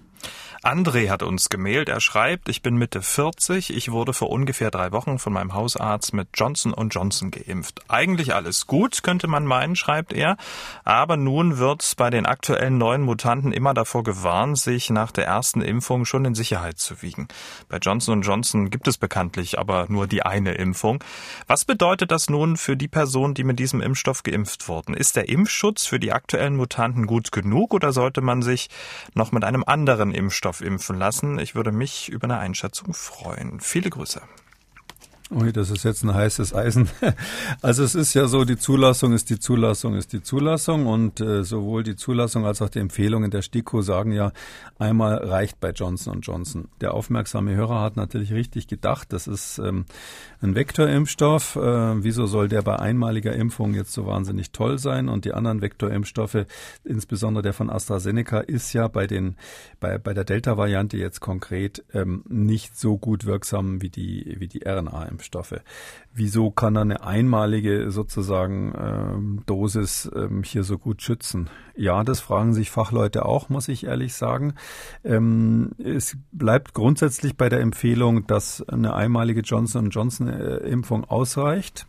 André hat uns gemailt. Er schreibt, ich bin Mitte 40. Ich wurde vor ungefähr drei Wochen von meinem Hausarzt mit Johnson Johnson geimpft. Eigentlich alles gut, könnte man meinen, schreibt er. Aber nun wird bei den aktuellen neuen Mutanten immer davor gewarnt, sich nach der ersten Impfung schon in Sicherheit zu wiegen. Bei Johnson Johnson gibt es bekanntlich aber nur die eine Impfung. Was bedeutet das nun für die Personen, die mit diesem Impfstoff geimpft wurden? Ist der Impfschutz für die aktuellen Mutanten gut genug oder sollte man sich noch mit einem anderen Impfstoff Impfstoff impfen lassen. Ich würde mich über eine Einschätzung freuen. Viele Grüße. Ui, das ist jetzt ein heißes Eisen. Also es ist ja so, die Zulassung ist die Zulassung ist die Zulassung und äh, sowohl die Zulassung als auch die Empfehlungen der STIKO sagen ja, einmal reicht bei Johnson Johnson. Der aufmerksame Hörer hat natürlich richtig gedacht, das ist ähm, ein Vektorimpfstoff. Äh, wieso soll der bei einmaliger Impfung jetzt so wahnsinnig toll sein? Und die anderen Vektorimpfstoffe, insbesondere der von AstraZeneca, ist ja bei den bei, bei der Delta-Variante jetzt konkret ähm, nicht so gut wirksam wie die wie die RNA. Vektorimpfstoffe. Wieso kann eine einmalige sozusagen ähm, Dosis ähm, hier so gut schützen? Ja, das fragen sich Fachleute auch, muss ich ehrlich sagen. Ähm, es bleibt grundsätzlich bei der Empfehlung, dass eine einmalige Johnson Johnson äh, Impfung ausreicht.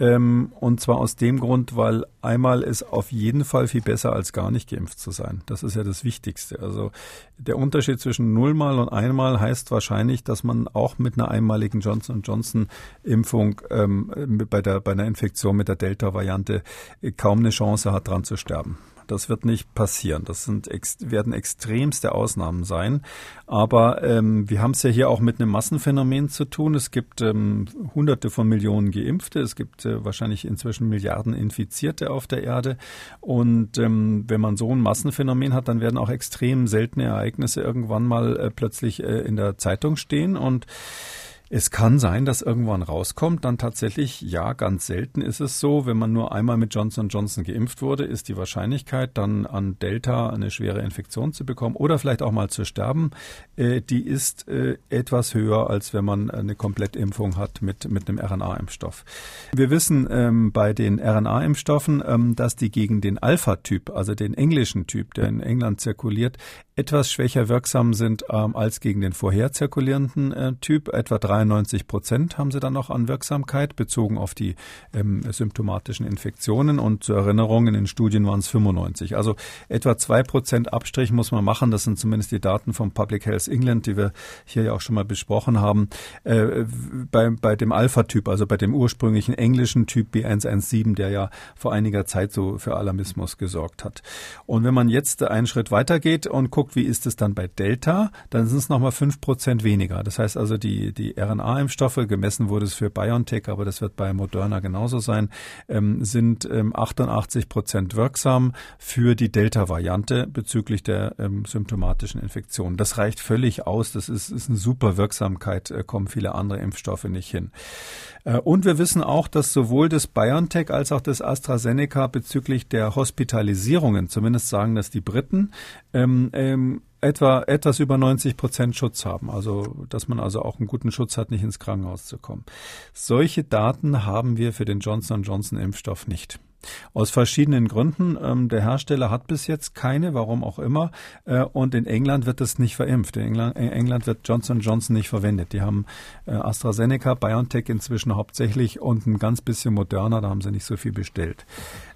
Ähm, und zwar aus dem Grund, weil einmal ist auf jeden Fall viel besser als gar nicht geimpft zu sein. Das ist ja das Wichtigste. Also der Unterschied zwischen nullmal und einmal heißt wahrscheinlich, dass man auch mit einer einmaligen Johnson Johnson Impfung ähm, bei der bei einer Infektion mit der Delta-Variante kaum eine Chance hat, dran zu sterben. Das wird nicht passieren. Das sind werden extremste Ausnahmen sein. Aber ähm, wir haben es ja hier auch mit einem Massenphänomen zu tun. Es gibt ähm, Hunderte von Millionen Geimpfte. Es gibt äh, wahrscheinlich inzwischen Milliarden Infizierte auf der Erde. Und ähm, wenn man so ein Massenphänomen hat, dann werden auch extrem seltene Ereignisse irgendwann mal äh, plötzlich äh, in der Zeitung stehen und es kann sein, dass irgendwann rauskommt, dann tatsächlich, ja, ganz selten ist es so, wenn man nur einmal mit Johnson Johnson geimpft wurde, ist die Wahrscheinlichkeit, dann an Delta eine schwere Infektion zu bekommen oder vielleicht auch mal zu sterben, äh, die ist äh, etwas höher, als wenn man eine Komplettimpfung hat mit, mit einem RNA-Impfstoff. Wir wissen ähm, bei den RNA-Impfstoffen, ähm, dass die gegen den Alpha-Typ, also den englischen Typ, der in England zirkuliert, etwas schwächer wirksam sind ähm, als gegen den vorher zirkulierenden äh, Typ. Etwa 93 Prozent haben sie dann noch an Wirksamkeit bezogen auf die ähm, symptomatischen Infektionen. Und zur Erinnerung, in den Studien waren es 95. Also etwa zwei Prozent Abstrich muss man machen. Das sind zumindest die Daten vom Public Health England, die wir hier ja auch schon mal besprochen haben. Äh, bei, bei dem Alpha-Typ, also bei dem ursprünglichen englischen Typ B117, der ja vor einiger Zeit so für Alarmismus gesorgt hat. Und wenn man jetzt einen Schritt weitergeht und guckt, guckt, wie ist es dann bei Delta, dann sind es nochmal fünf Prozent weniger. Das heißt also, die, die RNA-Impfstoffe, gemessen wurde es für BioNTech, aber das wird bei Moderna genauso sein, ähm, sind ähm, 88 Prozent wirksam für die Delta-Variante bezüglich der ähm, symptomatischen Infektion. Das reicht völlig aus. Das ist, ist eine super Wirksamkeit, äh, kommen viele andere Impfstoffe nicht hin. Äh, und wir wissen auch, dass sowohl das BioNTech als auch das AstraZeneca bezüglich der Hospitalisierungen, zumindest sagen das die Briten, ähm, ähm, etwa etwas über 90 Prozent Schutz haben. Also, dass man also auch einen guten Schutz hat, nicht ins Krankenhaus zu kommen. Solche Daten haben wir für den Johnson Johnson Impfstoff nicht. Aus verschiedenen Gründen. Ähm, der Hersteller hat bis jetzt keine, warum auch immer. Äh, und in England wird das nicht verimpft. In England, wird Johnson Johnson nicht verwendet. Die haben äh, AstraZeneca, BioNTech inzwischen hauptsächlich und ein ganz bisschen Moderner, da haben sie nicht so viel bestellt.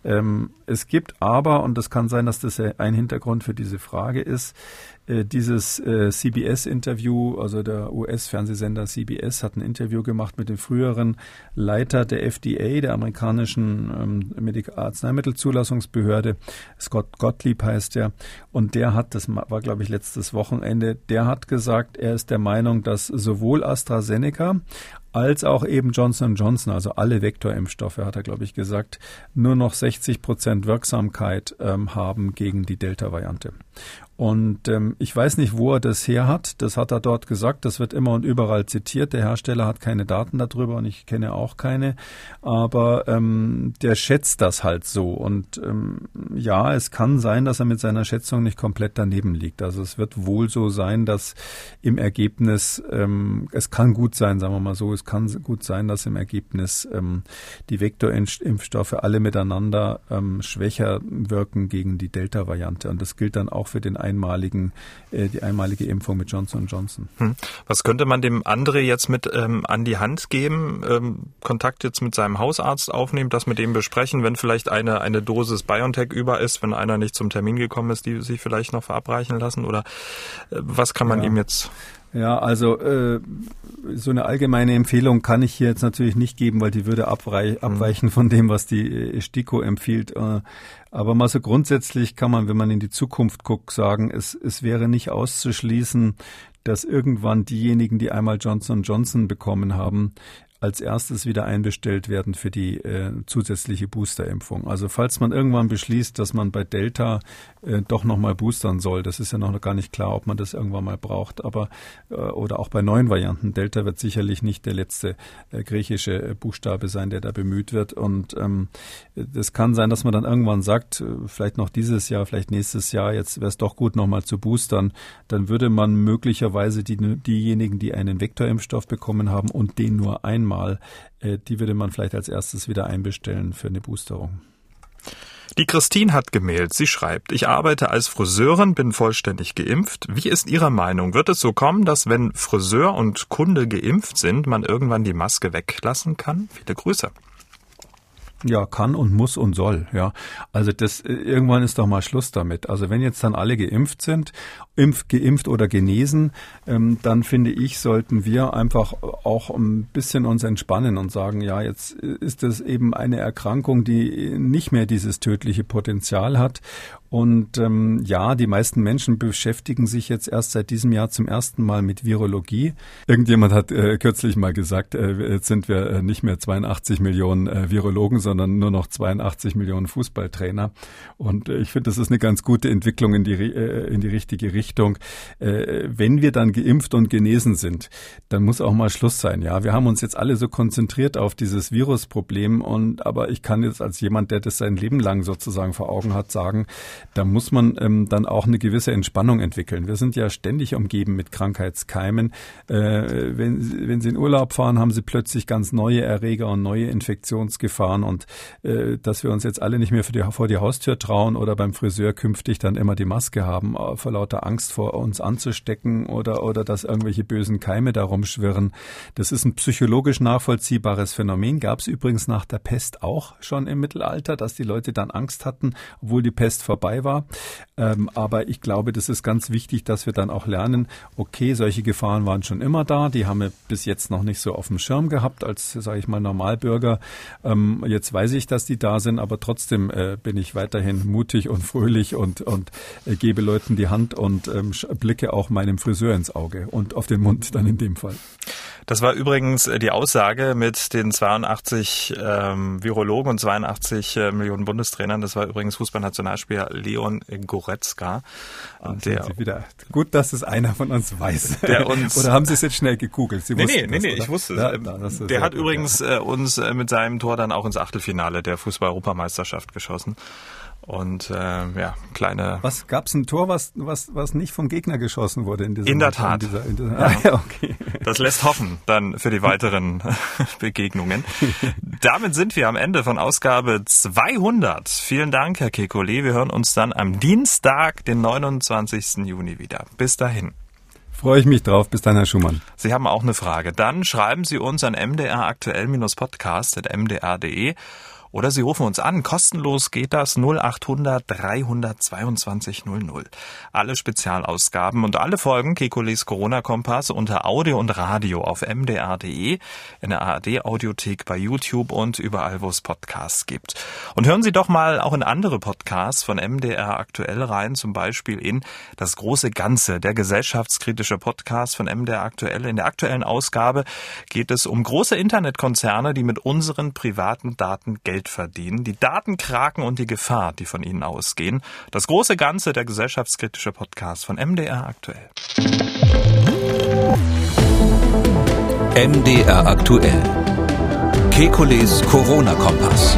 Ähm, es gibt aber, und das kann sein, dass das ein Hintergrund für diese Frage ist, äh, dieses äh, CBS-Interview, also der US-Fernsehsender CBS hat ein Interview gemacht mit dem früheren Leiter der FDA, der amerikanischen ähm, Arzneimittelzulassungsbehörde, Scott Gottlieb heißt er, und der hat, das war glaube ich letztes Wochenende, der hat gesagt, er ist der Meinung, dass sowohl AstraZeneca als auch eben Johnson Johnson, also alle Vektorimpfstoffe, hat er, glaube ich, gesagt, nur noch 60 Prozent Wirksamkeit ähm, haben gegen die Delta-Variante. Und ähm, ich weiß nicht, wo er das her hat. Das hat er dort gesagt. Das wird immer und überall zitiert. Der Hersteller hat keine Daten darüber und ich kenne auch keine. Aber ähm, der schätzt das halt so. Und ähm, ja, es kann sein, dass er mit seiner Schätzung nicht komplett daneben liegt. Also es wird wohl so sein, dass im Ergebnis, ähm, es kann gut sein, sagen wir mal so, es kann gut sein, dass im Ergebnis ähm, die Vektorimpfstoffe alle miteinander ähm, schwächer wirken gegen die Delta-Variante. Und das gilt dann auch für den einmaligen, äh, die einmalige Impfung mit Johnson Johnson. Hm. Was könnte man dem André jetzt mit ähm, an die Hand geben? Ähm, Kontakt jetzt mit seinem Hausarzt aufnehmen, das mit dem besprechen, wenn vielleicht eine, eine Dosis BioNTech über ist, wenn einer nicht zum Termin gekommen ist, die sich vielleicht noch verabreichen lassen? Oder äh, was kann man ja. ihm jetzt ja, also äh, so eine allgemeine Empfehlung kann ich hier jetzt natürlich nicht geben, weil die würde mhm. abweichen von dem, was die STIKO empfiehlt. Äh, aber mal so grundsätzlich kann man, wenn man in die Zukunft guckt, sagen, es, es wäre nicht auszuschließen, dass irgendwann diejenigen, die einmal Johnson Johnson bekommen haben, als erstes wieder einbestellt werden für die äh, zusätzliche Boosterimpfung. Also falls man irgendwann beschließt, dass man bei Delta äh, doch nochmal boostern soll, das ist ja noch gar nicht klar, ob man das irgendwann mal braucht, aber äh, oder auch bei neuen Varianten. Delta wird sicherlich nicht der letzte äh, griechische äh, Buchstabe sein, der da bemüht wird. Und ähm, kann sein, dass man dann irgendwann sagt, äh, vielleicht noch dieses Jahr, vielleicht nächstes Jahr, jetzt wäre es doch gut, nochmal zu boostern. Dann würde man möglicherweise die, diejenigen, die einen Vektorimpfstoff bekommen haben und den nur einmal Mal, äh, die würde man vielleicht als erstes wieder einbestellen für eine Boosterung. Die Christine hat gemeldet. Sie schreibt, ich arbeite als Friseurin, bin vollständig geimpft. Wie ist Ihre Meinung? Wird es so kommen, dass wenn Friseur und Kunde geimpft sind, man irgendwann die Maske weglassen kann? Viele Grüße. Ja, kann und muss und soll, ja. Also das äh, irgendwann ist doch mal Schluss damit. Also wenn jetzt dann alle geimpft sind, impf, geimpft oder genesen, ähm, dann finde ich, sollten wir einfach auch ein bisschen uns entspannen und sagen, ja, jetzt ist das eben eine Erkrankung, die nicht mehr dieses tödliche Potenzial hat und ähm, ja, die meisten Menschen beschäftigen sich jetzt erst seit diesem Jahr zum ersten Mal mit Virologie. Irgendjemand hat äh, kürzlich mal gesagt, äh, jetzt sind wir äh, nicht mehr 82 Millionen äh, Virologen, sondern nur noch 82 Millionen Fußballtrainer. Und äh, ich finde, das ist eine ganz gute Entwicklung in die, äh, in die richtige Richtung. Äh, wenn wir dann geimpft und genesen sind, dann muss auch mal Schluss sein. Ja, wir haben uns jetzt alle so konzentriert auf dieses Virusproblem und aber ich kann jetzt als jemand, der das sein Leben lang sozusagen vor Augen hat, sagen, da muss man ähm, dann auch eine gewisse Entspannung entwickeln. Wir sind ja ständig umgeben mit Krankheitskeimen. Äh, wenn, wenn Sie in Urlaub fahren, haben Sie plötzlich ganz neue Erreger und neue Infektionsgefahren und äh, dass wir uns jetzt alle nicht mehr die, vor die Haustür trauen oder beim Friseur künftig dann immer die Maske haben, äh, vor lauter Angst vor uns anzustecken oder, oder dass irgendwelche bösen Keime da rumschwirren. Das ist ein psychologisch nachvollziehbares Phänomen. Gab es übrigens nach der Pest auch schon im Mittelalter, dass die Leute dann Angst hatten, obwohl die Pest vorbei dabei war. Ähm, aber ich glaube, das ist ganz wichtig, dass wir dann auch lernen, okay, solche Gefahren waren schon immer da, die haben wir bis jetzt noch nicht so auf dem Schirm gehabt als, sage ich mal, Normalbürger. Ähm, jetzt weiß ich, dass die da sind, aber trotzdem äh, bin ich weiterhin mutig und fröhlich und, und äh, gebe Leuten die Hand und ähm, blicke auch meinem Friseur ins Auge und auf den Mund dann in dem Fall. Das war übrigens äh, die Aussage mit den 82 ähm, Virologen und 82 äh, Millionen Bundestrainern. Das war übrigens Fußballnationalspieler Leon Goretzka. Ah, der, wieder, gut, dass es einer von uns weiß. Der uns, oder haben Sie es jetzt schnell gegoogelt? Sie nee, nee, nee, nee, ich wusste es. Ja, der hat gut, übrigens ja. äh, uns äh, mit seinem Tor dann auch ins Achtelfinale der Fußball-Europameisterschaft geschossen. Und äh, ja, kleine. Was gab's ein Tor, was was was nicht vom Gegner geschossen wurde in dieser? In der Tat. In dieser, in dieser, ja. ah, okay. Das lässt hoffen dann für die weiteren Begegnungen. Damit sind wir am Ende von Ausgabe 200. Vielen Dank, Herr Kekulé. Wir hören uns dann am Dienstag, den 29. Juni wieder. Bis dahin. Freue ich mich drauf. Bis dann, Herr Schumann. Sie haben auch eine Frage. Dann schreiben Sie uns an mdraktuell-podcast.mdr.de oder Sie rufen uns an. Kostenlos geht das 0800 322 00. Alle Spezialausgaben und alle Folgen Kekules Corona-Kompass unter Audio und Radio auf mdr.de, in der ARD-Audiothek bei YouTube und überall, wo es Podcasts gibt. Und hören Sie doch mal auch in andere Podcasts von MDR aktuell rein, zum Beispiel in Das große Ganze, der gesellschaftskritische Podcast von MDR aktuell. In der aktuellen Ausgabe geht es um große Internetkonzerne, die mit unseren privaten Daten Geld Geld verdienen, die Datenkraken und die Gefahr, die von ihnen ausgehen. Das große Ganze der gesellschaftskritische Podcast von MDR aktuell. MDR aktuell. Kekules Corona-Kompass.